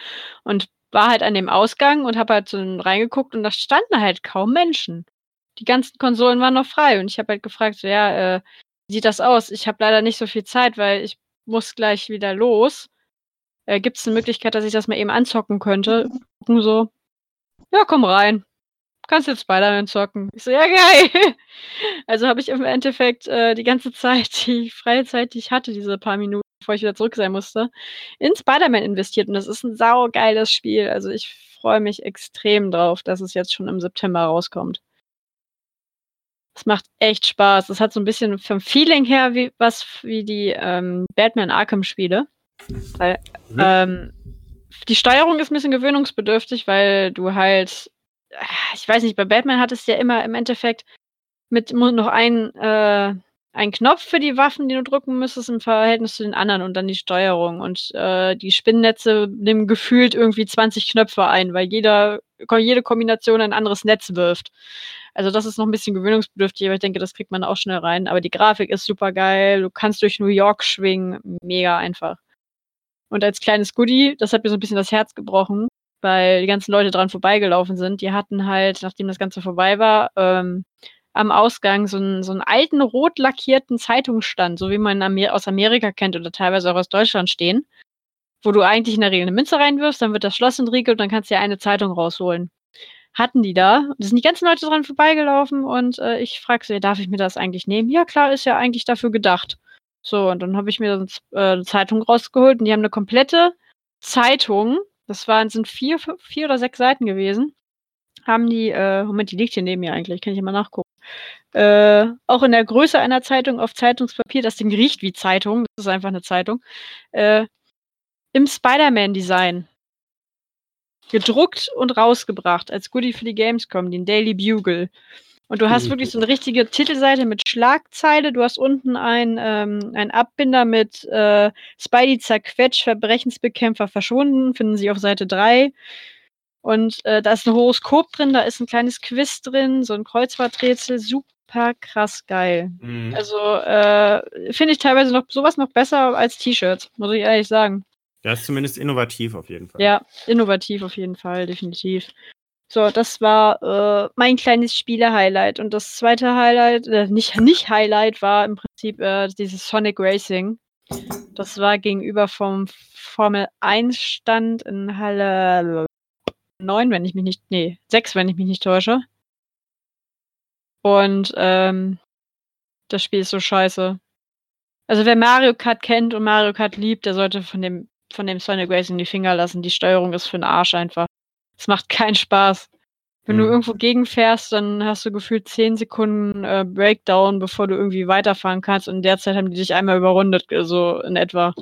Und war halt an dem Ausgang und habe halt so reingeguckt und da standen halt kaum Menschen. Die ganzen Konsolen waren noch frei. Und ich habe halt gefragt, so, ja, äh, wie sieht das aus? Ich habe leider nicht so viel Zeit, weil ich muss gleich wieder los. Äh, Gibt es eine Möglichkeit, dass ich das mal eben anzocken könnte? Gucken so, ja, komm rein. Kannst jetzt Spider-Man zocken. Ich so, ja, geil. Also habe ich im Endeffekt äh, die ganze Zeit, die freie Zeit, die ich hatte, diese paar Minuten, bevor ich wieder zurück sein musste, in Spider-Man investiert. Und das ist ein saugeiles Spiel. Also ich freue mich extrem drauf, dass es jetzt schon im September rauskommt. Es macht echt Spaß. Es hat so ein bisschen vom Feeling her wie was wie die ähm, Batman Arkham Spiele. Weil Mhm. ähm, die Steuerung ist ein bisschen gewöhnungsbedürftig, weil du halt, ich weiß nicht, bei Batman hattest du ja immer im Endeffekt mit noch ein, äh, einen Knopf für die Waffen, die du drücken müsstest im Verhältnis zu den anderen und dann die Steuerung. Und äh, die Spinnennetze nehmen gefühlt irgendwie 20 Knöpfe ein, weil jeder, jede Kombination ein anderes Netz wirft. Also das ist noch ein bisschen gewöhnungsbedürftig, aber ich denke, das kriegt man auch schnell rein. Aber die Grafik ist super geil. Du kannst durch New York schwingen. Mega einfach. Und als kleines Goodie, das hat mir so ein bisschen das Herz gebrochen, weil die ganzen Leute dran vorbeigelaufen sind. Die hatten halt, nachdem das Ganze vorbei war, ähm, am Ausgang so einen, so einen alten rot lackierten Zeitungsstand, so wie man Amer aus Amerika kennt oder teilweise auch aus Deutschland stehen, wo du eigentlich in der Regel eine Münze reinwirfst, dann wird das Schloss entriegelt und dann kannst du dir eine Zeitung rausholen. Hatten die da. Da sind die ganzen Leute dran vorbeigelaufen und äh, ich frage sie, darf ich mir das eigentlich nehmen? Ja, klar, ist ja eigentlich dafür gedacht. So, und dann habe ich mir äh, eine Zeitung rausgeholt und die haben eine komplette Zeitung, das waren, sind vier, vier oder sechs Seiten gewesen, haben die, äh, Moment, die liegt hier neben mir eigentlich, kann ich mal nachgucken. Äh, auch in der Größe einer Zeitung auf Zeitungspapier, das Ding riecht wie Zeitung, das ist einfach eine Zeitung, äh, im Spider-Man-Design. Gedruckt und rausgebracht als Goodie für die Gamescom, den Daily Bugle. Und du hast Mhm. wirklich so eine richtige Titelseite mit Schlagzeile. Du hast unten ein, ähm, ein Abbinder mit äh, Spidey zerquetscht, Verbrechensbekämpfer verschwunden, finden Sie auf Seite 3. Und äh, da ist ein Horoskop drin, da ist ein kleines Quiz drin, so ein Kreuzworträtsel, super krass geil. Mhm. Also äh, finde ich teilweise noch sowas noch besser als T-Shirts, muss ich ehrlich sagen. Das ist zumindest innovativ auf jeden Fall. Ja, innovativ auf jeden Fall, definitiv. So, das war äh, mein kleines Spiele-Highlight. Und das zweite Highlight, äh, nicht, nicht Highlight, war im Prinzip äh, dieses Sonic Racing. Das war gegenüber vom Formel 1 Stand in Halle 9, wenn ich mich nicht, nee, 6, wenn ich mich nicht täusche. Und ähm, das Spiel ist so scheiße. Also wer Mario Kart kennt und Mario Kart liebt, der sollte von dem, von dem Sonic Racing die Finger lassen. Die Steuerung ist für den Arsch einfach. Es macht keinen Spaß. Wenn du Mhm. irgendwo gegenfährst, dann hast du gefühlt 10 Sekunden äh, Breakdown, bevor du irgendwie weiterfahren kannst. Und in der Zeit haben die dich einmal überrundet, so in etwa.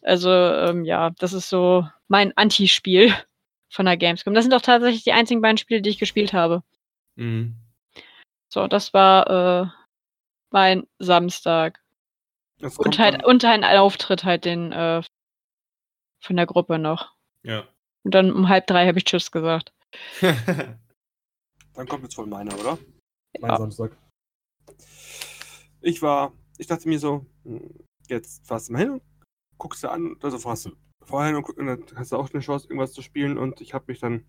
Also, ähm, ja, das ist so mein Anti-Spiel von der Gamescom. Das sind auch tatsächlich die einzigen beiden Spiele, die ich gespielt habe. Mhm. So, das war äh, mein Samstag. Und halt, und ein Auftritt halt den äh, von der Gruppe noch. Ja. Und dann um halb drei habe ich Tschüss gesagt. Dann kommt jetzt wohl meiner, oder? Mein Ja. Samstag. Ich war, ich dachte mir so, hm, jetzt fährst du mal hin, guckst du an, also fährst du vorher und, und dann hast du auch eine Chance, irgendwas zu spielen. Und ich habe mich dann,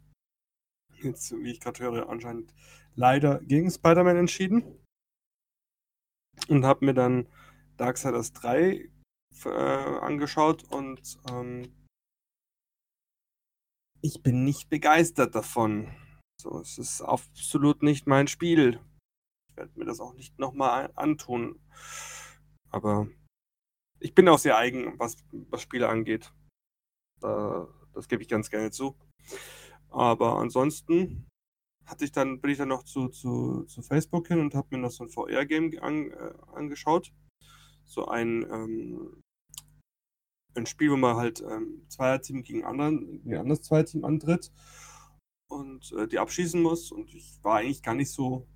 jetzt, wie ich gerade höre, anscheinend leider gegen Spider-Man entschieden. Und habe mir dann Darksiders 3 äh, angeschaut und ähm, ich bin nicht begeistert davon. So, es ist absolut nicht mein Spiel. Ich werde mir das auch nicht nochmal antun. Aber ich bin auch sehr eigen, was, was Spiele angeht. Da, das gebe ich ganz gerne zu. Aber ansonsten hatte ich dann, bin ich dann noch zu, zu, zu Facebook hin und habe mir noch so ein VR-Game an, äh, angeschaut. So ein, ähm, ein Spiel, wo man halt ähm, Zweierteam gegen anderen, ein anderes Zweierteam antritt und äh, die abschießen muss. Und ich war eigentlich gar nicht so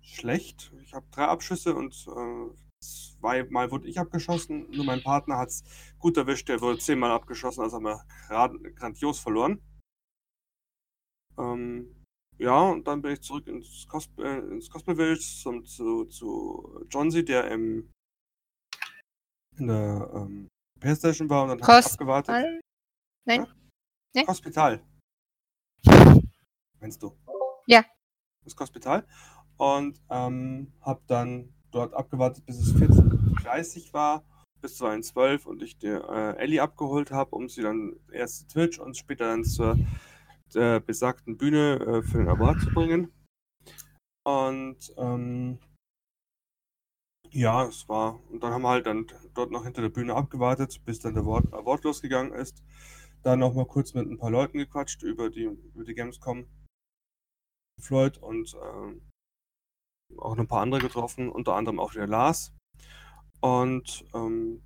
schlecht. Ich habe drei Abschüsse und äh, zweimal wurde ich abgeschossen. Nur mein Partner hat es gut erwischt. Der wurde zehnmal abgeschossen, also haben wir grandios verloren. Ähm, ja, und dann bin ich zurück ins, Cos äh, ins Cosplay Village zum, zu, zu Johnsy, der im, in der ähm, Playstation war und dann habe ich abgewartet. Nein? Nee? Hospital. Meinst du? Ja. Das Hospital. Und ähm, habe dann dort abgewartet, bis es 14.30 war, bis zu 1.12 und ich der äh, Ellie abgeholt habe, um sie dann erst zu Twitch und später dann zur der besagten Bühne äh, für den Award zu bringen. Und ähm, ja, es war. Und dann haben wir halt dann dort noch hinter der Bühne abgewartet, bis dann der Award, Award losgegangen ist. Dann nochmal kurz mit ein paar Leuten gequatscht über die, über die Gamescom. Floyd und ähm, auch noch ein paar andere getroffen, unter anderem auch wieder Lars. Und ähm,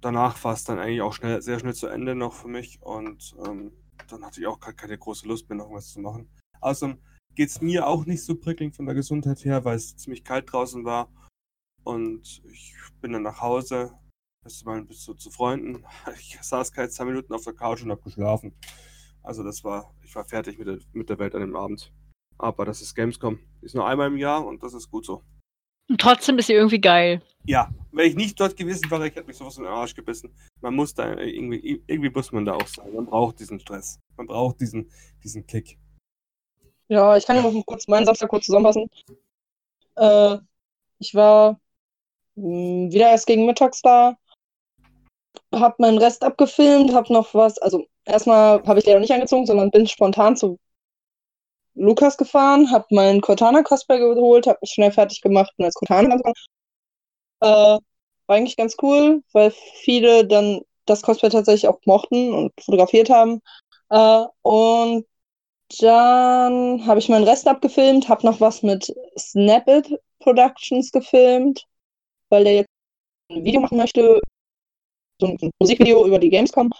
danach war es dann eigentlich auch schnell, sehr schnell zu Ende noch für mich und ähm, dann hatte ich auch keine große Lust mehr, noch was zu machen. Außerdem geht es mir auch nicht so prickelnd von der Gesundheit her, weil es ziemlich kalt draußen war. Und ich bin dann nach Hause, bis zu, meinen, bis zu, zu Freunden. Ich saß keine zwei Minuten auf der Couch und habe geschlafen. Also das war, ich war fertig mit der, mit der Welt an dem Abend. Aber das ist Gamescom. Ist nur einmal im Jahr und das ist gut so. Und trotzdem ist sie irgendwie geil. Ja, wenn ich nicht dort gewesen wäre, ich hätte mich sowas in den Arsch gebissen. Man muss da irgendwie, irgendwie muss man da auch sein. Man braucht diesen Stress. Man braucht diesen, diesen Kick. Ja, ich kann ja noch kurz meinen Samstag kurz zusammenfassen. Äh, ich war wieder erst gegen mittags da, hab meinen Rest abgefilmt, hab noch was, also erstmal habe ich leider nicht angezogen, sondern bin spontan zu Lukas gefahren, hab meinen Cortana-Cosplay geholt, hab mich schnell fertig gemacht und als Cortana angefangen. Äh, war eigentlich ganz cool, weil viele dann das Cosplay tatsächlich auch mochten und fotografiert haben. Äh, und dann habe ich meinen Rest abgefilmt, habe noch was mit Snapit Productions gefilmt, weil der jetzt ein Video machen möchte, so ein Musikvideo über die Gamescom,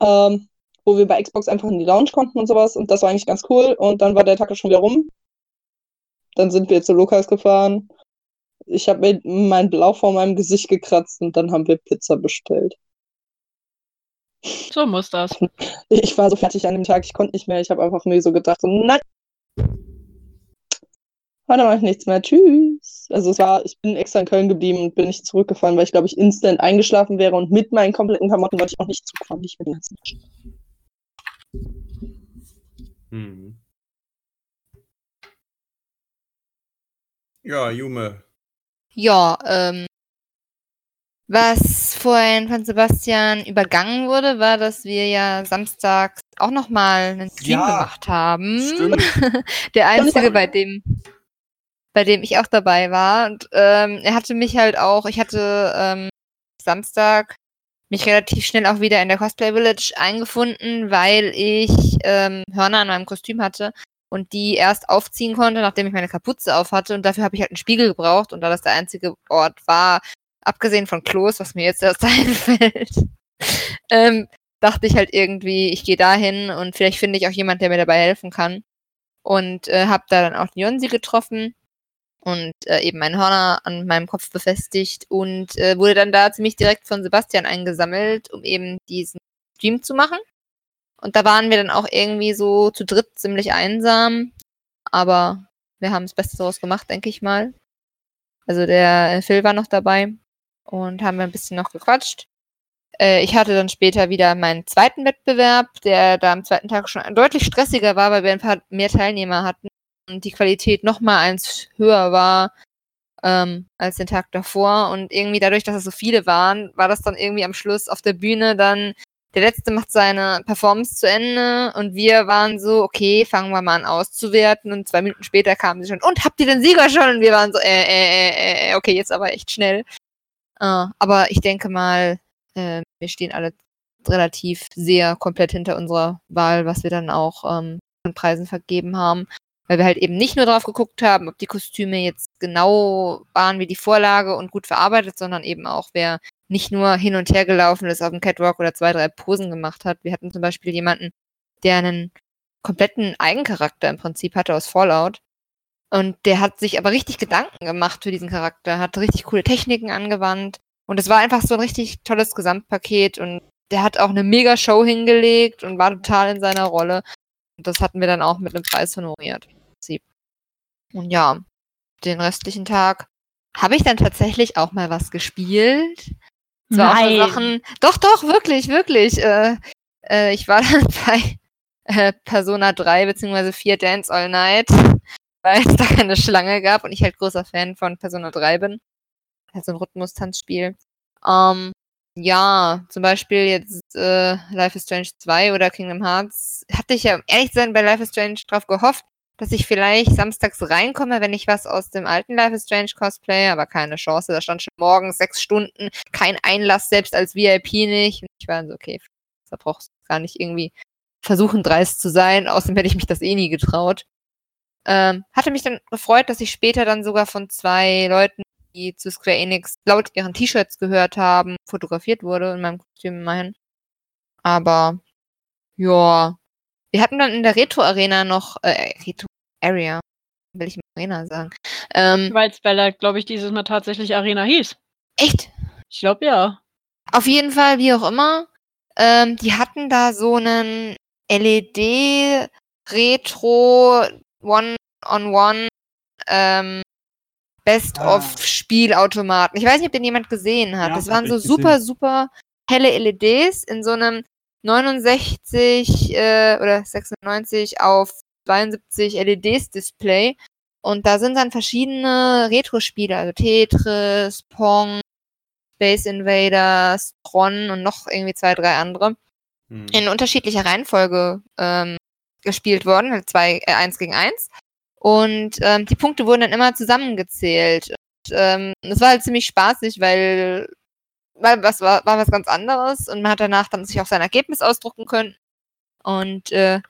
ähm, wo wir bei Xbox einfach in die Lounge konnten und sowas. Und das war eigentlich ganz cool. Und dann war der Tag schon wieder rum. Dann sind wir zu Lukas gefahren. Ich habe mir mein Blau vor meinem Gesicht gekratzt und dann haben wir Pizza bestellt. So muss das. Ich war so fertig an dem Tag, ich konnte nicht mehr. Ich habe einfach nur so gedacht, so, nein. Heute mache ich nichts mehr. Tschüss. Also es war, ich bin extra in Köln geblieben und bin nicht zurückgefahren, weil ich glaube ich instant eingeschlafen wäre und mit meinen kompletten Klamotten wollte ich auch nicht zurückfahren. Ich bin jetzt nicht. Hm. Ja, Jume. Ja, ähm, was vorhin von Sebastian übergangen wurde, war, dass wir ja samstags auch nochmal einen Stream Ja, gemacht haben. stimmt. Der einzige, bei dem, bei dem ich auch dabei war. Und ähm, er hatte mich halt auch, ich hatte ähm, Samstag mich relativ schnell auch wieder in der Cosplay Village eingefunden, weil ich ähm, Hörner an meinem Kostüm hatte und die erst aufziehen konnte, nachdem ich meine Kapuze auf hatte. Und dafür habe ich halt einen Spiegel gebraucht. Und da das der einzige Ort war, abgesehen von Klos, was mir jetzt erst einfällt, ähm, dachte ich halt irgendwie, ich gehe dahin und vielleicht finde ich auch jemand, der mir dabei helfen kann. Und äh, habe da dann auch Jonsi getroffen und äh, eben meinen Hörner an meinem Kopf befestigt und äh, wurde dann da ziemlich direkt von Sebastian eingesammelt, um eben diesen Stream zu machen. Und da waren wir dann auch irgendwie so zu dritt ziemlich einsam, aber wir haben das Beste daraus gemacht, denke ich mal. Also der äh, Phil war noch dabei und haben wir ein bisschen noch gequatscht. Äh, ich hatte dann später wieder meinen zweiten Wettbewerb, der da am zweiten Tag schon deutlich stressiger war, weil wir ein paar mehr Teilnehmer hatten und die Qualität noch mal eins höher war ähm, als den Tag davor. Und irgendwie dadurch, dass es so viele waren, war das dann irgendwie am Schluss auf der Bühne dann, der Letzte macht seine Performance zu Ende und wir waren so, okay, fangen wir mal an auszuwerten und zwei Minuten später kamen sie schon, und habt ihr den Sieger schon? Und wir waren so, äh, äh, äh, äh, okay, jetzt aber echt schnell. Äh, aber ich denke mal, äh, wir stehen alle relativ sehr komplett hinter unserer Wahl, was wir dann auch ähm, an Preisen vergeben haben. Weil wir halt eben nicht nur drauf geguckt haben, ob die Kostüme jetzt genau waren wie die Vorlage und gut verarbeitet, sondern eben auch, wer nicht nur hin und her gelaufen ist auf dem Catwalk oder zwei, drei Posen gemacht hat. Wir hatten zum Beispiel jemanden, der einen kompletten Eigencharakter im Prinzip hatte aus Fallout. Und der hat sich aber richtig Gedanken gemacht für diesen Charakter, hat richtig coole Techniken angewandt. Und es war einfach so ein richtig tolles Gesamtpaket und der hat auch eine mega Show hingelegt und war total in seiner Rolle. Und das hatten wir dann auch mit einem Preis honoriert. Prinzip. Und ja, den restlichen Tag habe ich dann tatsächlich auch mal was gespielt. Es war auch so Nein. Sachen. Doch, doch, wirklich, wirklich. Äh, äh, ich war dann bei äh, Persona 3 bzw. 4 Dance All Night, weil es da keine Schlange gab und ich halt großer Fan von Persona 3 bin. Halt so ein Rhythmus-Tanzspiel. Ähm, ja, zum Beispiel jetzt äh, Life is Strange 2 oder Kingdom Hearts. Hatte ich ja, ehrlich zu sein, bei Life is Strange drauf gehofft, dass ich vielleicht samstags reinkomme, wenn ich was aus dem alten Life is Strange Cosplay, aber keine Chance. Da stand schon morgens sechs Stunden, kein Einlass, selbst als VIP nicht. Und ich war so, okay, da brauchst du gar nicht irgendwie versuchen, dreist zu sein. Außerdem hätte ich mich das eh nie getraut. Ähm, hatte mich dann gefreut, dass ich später dann sogar von zwei Leuten, die zu Square Enix laut ihren T-Shirts gehört haben, fotografiert wurde in meinem Kostüm immerhin. Aber ja, wir hatten dann in der Retro-Arena noch, äh, Retro-Area, will ich mal Arena sagen. Ähm, Weil es Bella, glaube ich, dieses Mal tatsächlich Arena hieß. echt? Ich glaube ja. Auf jeden Fall, wie auch immer. Ähm, die hatten da so einen LED Retro One-on-One ähm, Best-of-Spielautomaten. Ich weiß nicht, ob den jemand gesehen hat. Ja, das hab waren so gesehen. super, super helle LEDs in so einem 69 äh, oder 96 auf 72 LEDs Display. Und da sind dann verschiedene Retro-Spiele, also Tetris, Pong, Space Invaders, Tron und noch irgendwie zwei, drei andere Hm. in unterschiedlicher Reihenfolge ähm, gespielt worden, halt zwei, äh, eins gegen eins. Und ähm, die Punkte wurden dann immer zusammengezählt. Und ähm, es war halt ziemlich spaßig, weil, weil was war, war was ganz anderes und man hat danach dann sich auch sein Ergebnis ausdrucken können. Und äh,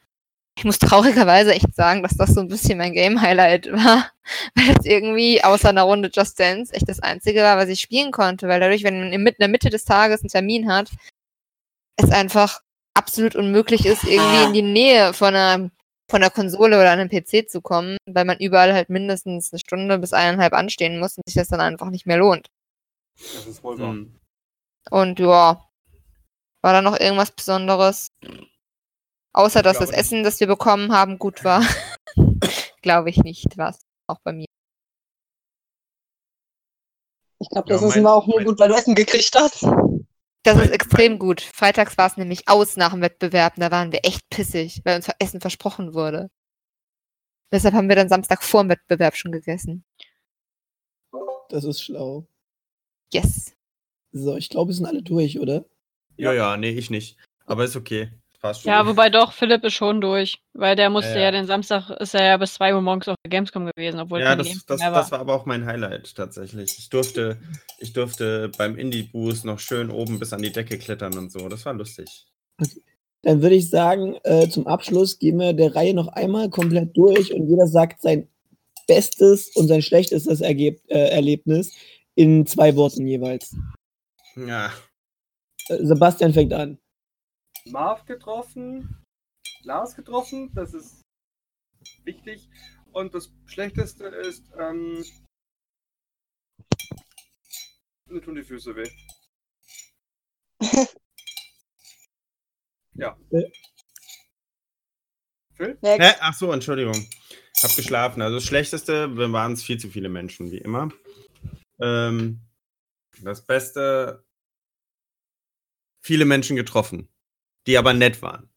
ich muss traurigerweise echt sagen, dass das so ein bisschen mein Game-Highlight war, weil das irgendwie außer einer Runde Just Dance echt das Einzige war, was ich spielen konnte, weil dadurch, wenn man in der Mitte des Tages einen Termin hat, es einfach absolut unmöglich ist, irgendwie in die Nähe von einer, von einer Konsole oder einem PC zu kommen, weil man überall halt mindestens eine Stunde bis eineinhalb anstehen muss und sich das dann einfach nicht mehr lohnt. Das ist wohl wahr. Hm. Und ja, war da noch irgendwas Besonderes? Außer dass das. Essen, das wir bekommen haben, gut war. Glaube ich nicht, war es auch bei mir. Ich glaube, Ja, das ist mein- immer auch nur mein- gut, weil du Essen gekriegt hast. Das ist extrem gut. Freitags war es nämlich aus nach dem Wettbewerb. Da waren wir echt pissig, weil uns Essen versprochen wurde. Deshalb haben wir dann Samstag vor dem Wettbewerb schon gegessen. Das ist schlau. Yes. So, ich glaube, wir sind alle durch, oder? Ja, ja, nee, ich nicht. Aber ist okay. Passt schon. Ja, wobei doch, Philipp ist schon durch. Weil der musste Ja, ja, ja. den Samstag, ist er ja bis 2 Uhr morgens auf der Gamescom gewesen, obwohl Ja, das, das, mehr das war aber auch mein Highlight tatsächlich. Ich durfte, ich durfte beim Indie-Boost noch schön oben bis an die Decke klettern und so. Das war lustig. Dann würde ich sagen, äh, zum Abschluss gehen wir der Reihe noch einmal komplett durch und jeder sagt sein bestes und sein schlechtestes Ergeb äh, Erlebnis in zwei Worten jeweils. Ja. Äh, Sebastian fängt an. Marv getroffen, Lars getroffen, das ist wichtig. Und das Schlechteste ist, ähm, mir tun die Füße weh. ja. Äh. Phil? Hä? Next. Ach so, Entschuldigung. Hab geschlafen. Also das Schlechteste waren es viel zu viele Menschen, wie immer. Ähm, das Beste, viele Menschen getroffen, die aber nett waren.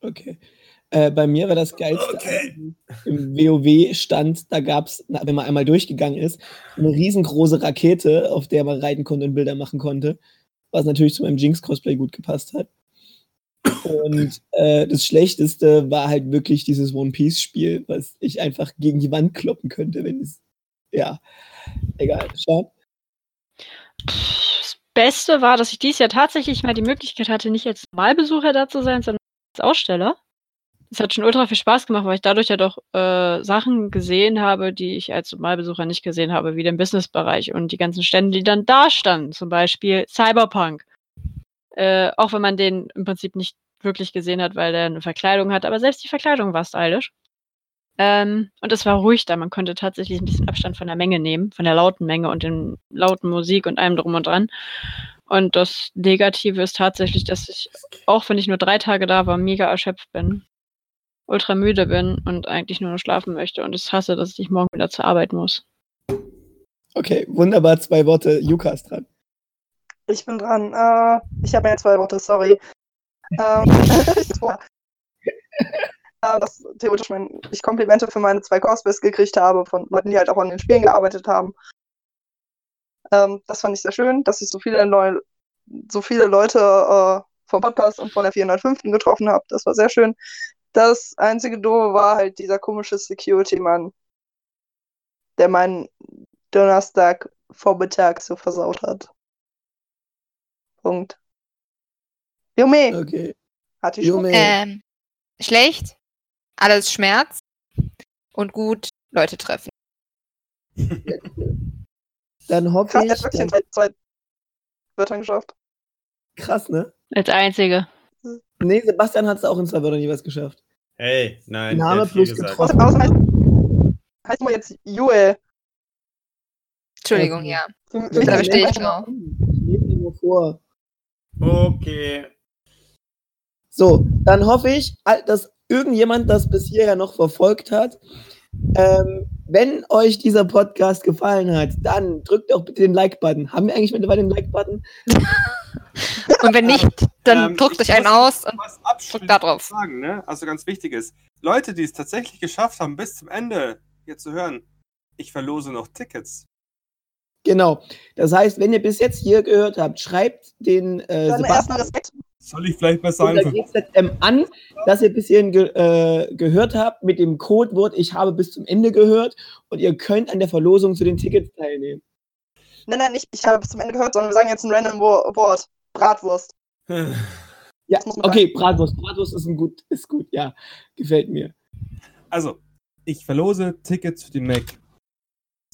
Okay. Äh, bei mir war das geilste Okay. im WoW-Stand, da gab es, wenn man einmal durchgegangen ist, eine riesengroße Rakete, auf der man reiten konnte und Bilder machen konnte, was natürlich zu meinem Jinx-Cosplay gut gepasst hat. Und äh, das Schlechteste war halt wirklich dieses One-Piece-Spiel, was ich einfach gegen die Wand kloppen könnte, wenn es. Ja, egal. Sean? Das Beste war, dass ich dieses Jahr tatsächlich mal die Möglichkeit hatte, nicht als Normalbesucher da zu sein, sondern als Aussteller. Es hat schon ultra viel Spaß gemacht, weil ich dadurch ja doch äh, Sachen gesehen habe, die ich als Normalbesucher nicht gesehen habe, wie den Businessbereich und die ganzen Stände, die dann da standen. Zum Beispiel Cyberpunk. Äh, auch wenn man den im Prinzip nicht wirklich gesehen hat, weil der eine Verkleidung hat, aber selbst die Verkleidung war stylisch. Ähm, und es war ruhig da. Man konnte tatsächlich ein bisschen Abstand von der Menge nehmen, von der lauten Menge und den lauten Musik und allem drum und dran. Und das Negative ist tatsächlich, dass ich, auch wenn ich nur drei Tage da war, mega erschöpft bin, ultra müde bin und eigentlich nur noch schlafen möchte und es hasse, dass ich morgen wieder zur Arbeit muss. Okay, wunderbar, zwei Worte. Juka ist dran. Ich bin dran. Äh, ich habe ja zwei Worte, sorry. Ähm, äh, dass theoretisch mein, ich Komplimente für meine zwei Cosplays gekriegt habe von Leuten, die halt auch an den Spielen gearbeitet haben. Ähm, das fand ich sehr schön, dass ich so viele, neu, so viele Leute äh, vom Podcast und von der 405. getroffen habe. Das war sehr schön. Das einzige Doofe war halt dieser komische Security-Mann, der meinen Donnerstag Vormittag so versaut hat. Punkt. Jume, Okay. hatte ich. Ähm, schlecht, alles Schmerz und gut Leute treffen. Dann hoffe Krass, er ich. hat wirklich in Dann, zwei, zwei Wörtern geschafft. krass, ne? Als einzige. Nee, Sebastian hat es auch in zwei Wörtern jeweils geschafft. Hey, nein. Name plus getroffen. Außer heißt, heißt mal jetzt Joel. Entschuldigung, Okay. ja. Da bestehe ich drauf. Ich lese ihn nur vor. Okay. So, dann hoffe ich, dass irgendjemand das bis hierher noch verfolgt hat. Ähm, wenn euch dieser Podcast gefallen hat, dann drückt doch bitte den Like-Button. Haben wir eigentlich mittlerweile den Like-Button? Und wenn nicht, dann Ähm, druckt ich euch einen aus und abschließend da drauf. sagen, ne? Also ganz wichtig ist, Leute, die es tatsächlich geschafft haben, bis zum Ende hier zu hören, ich verlose noch Tickets. Genau. Das heißt, wenn ihr bis jetzt hier gehört habt, schreibt den äh, Sebastian erstmal Respekt. Soll ich vielleicht mal und sagen, für GZM an, dass ihr bis hierhin ge äh, gehört habt mit dem Codewort Ich habe bis zum Ende gehört und ihr könnt an der Verlosung zu den Tickets teilnehmen. Nein, nein, nicht, ich habe bis zum Ende gehört, sondern wir sagen jetzt ein random Wo- Wort. Bratwurst. Ja, okay, Bratwurst. Bratwurst ist ein gut, ist gut, ja. Gefällt mir. Also, ich verlose Tickets für die Mac.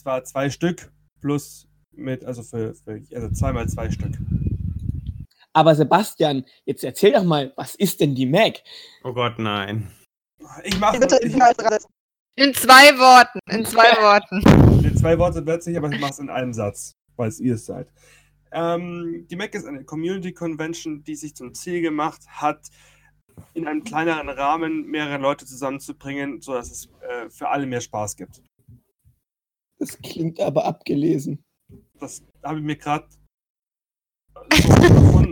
Zwar zwei Stück plus mit, also für, für also zweimal zwei Stück. Aber Sebastian, jetzt erzähl doch mal, was ist denn die Mac? Oh Gott, nein. Ich mache Bitte ich, setzen. in zwei Worten, in zwei Worten. in zwei Worte wird sich, aber ich mache es in einem Satz, weil es ihr es seid. Ähm, die Mac ist eine Community Convention, die sich zum Ziel gemacht hat, in einem kleineren Rahmen mehrere Leute zusammenzubringen, sodass es äh, für alle mehr Spaß gibt. Das klingt aber abgelesen. Das habe ich mir gerade.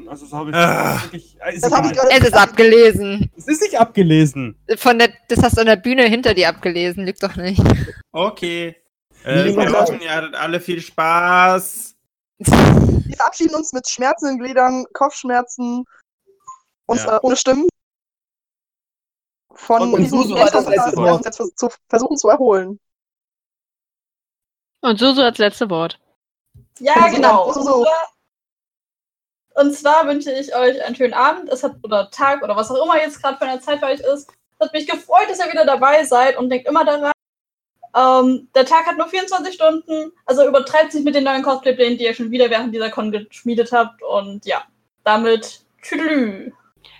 Also, so habe ich Ah. wirklich. Äh, ist Das habe ich gerade. Es ist abgelesen. Es ist nicht abgelesen. Von der, das hast du an der Bühne hinter dir abgelesen, lügt doch nicht. Okay. Äh, wir hoffen, ihr hattet alle viel Spaß. Wir verabschieden uns mit Schmerzen in den Gliedern, Kopfschmerzen und Ja. äh, ohne Stimmen. Von Und diesem Susu hat das letzte Wort. uns jetzt zu versuchen zu erholen. Und Susu als letzte Wort. Ja, genau. so- Und zwar, wünsche ich euch einen schönen Abend es hat, oder Tag oder was auch immer jetzt gerade für eine Zeit für euch ist. Es hat mich gefreut, dass ihr wieder dabei seid und denkt immer daran, ähm, der Tag hat nur 24 Stunden, also übertreibt sich mit den neuen Cosplay-Plänen, die ihr schon wieder während dieser Con geschmiedet habt. Und ja, damit tschüdelü.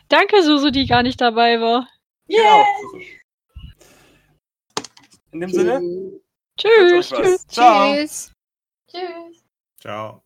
Danke, Susu, die gar nicht dabei war. Yeah! Genau. In dem Sinne, Tschüss. was. tschüss. Ciao. Tschüss. Tschüss. Ciao.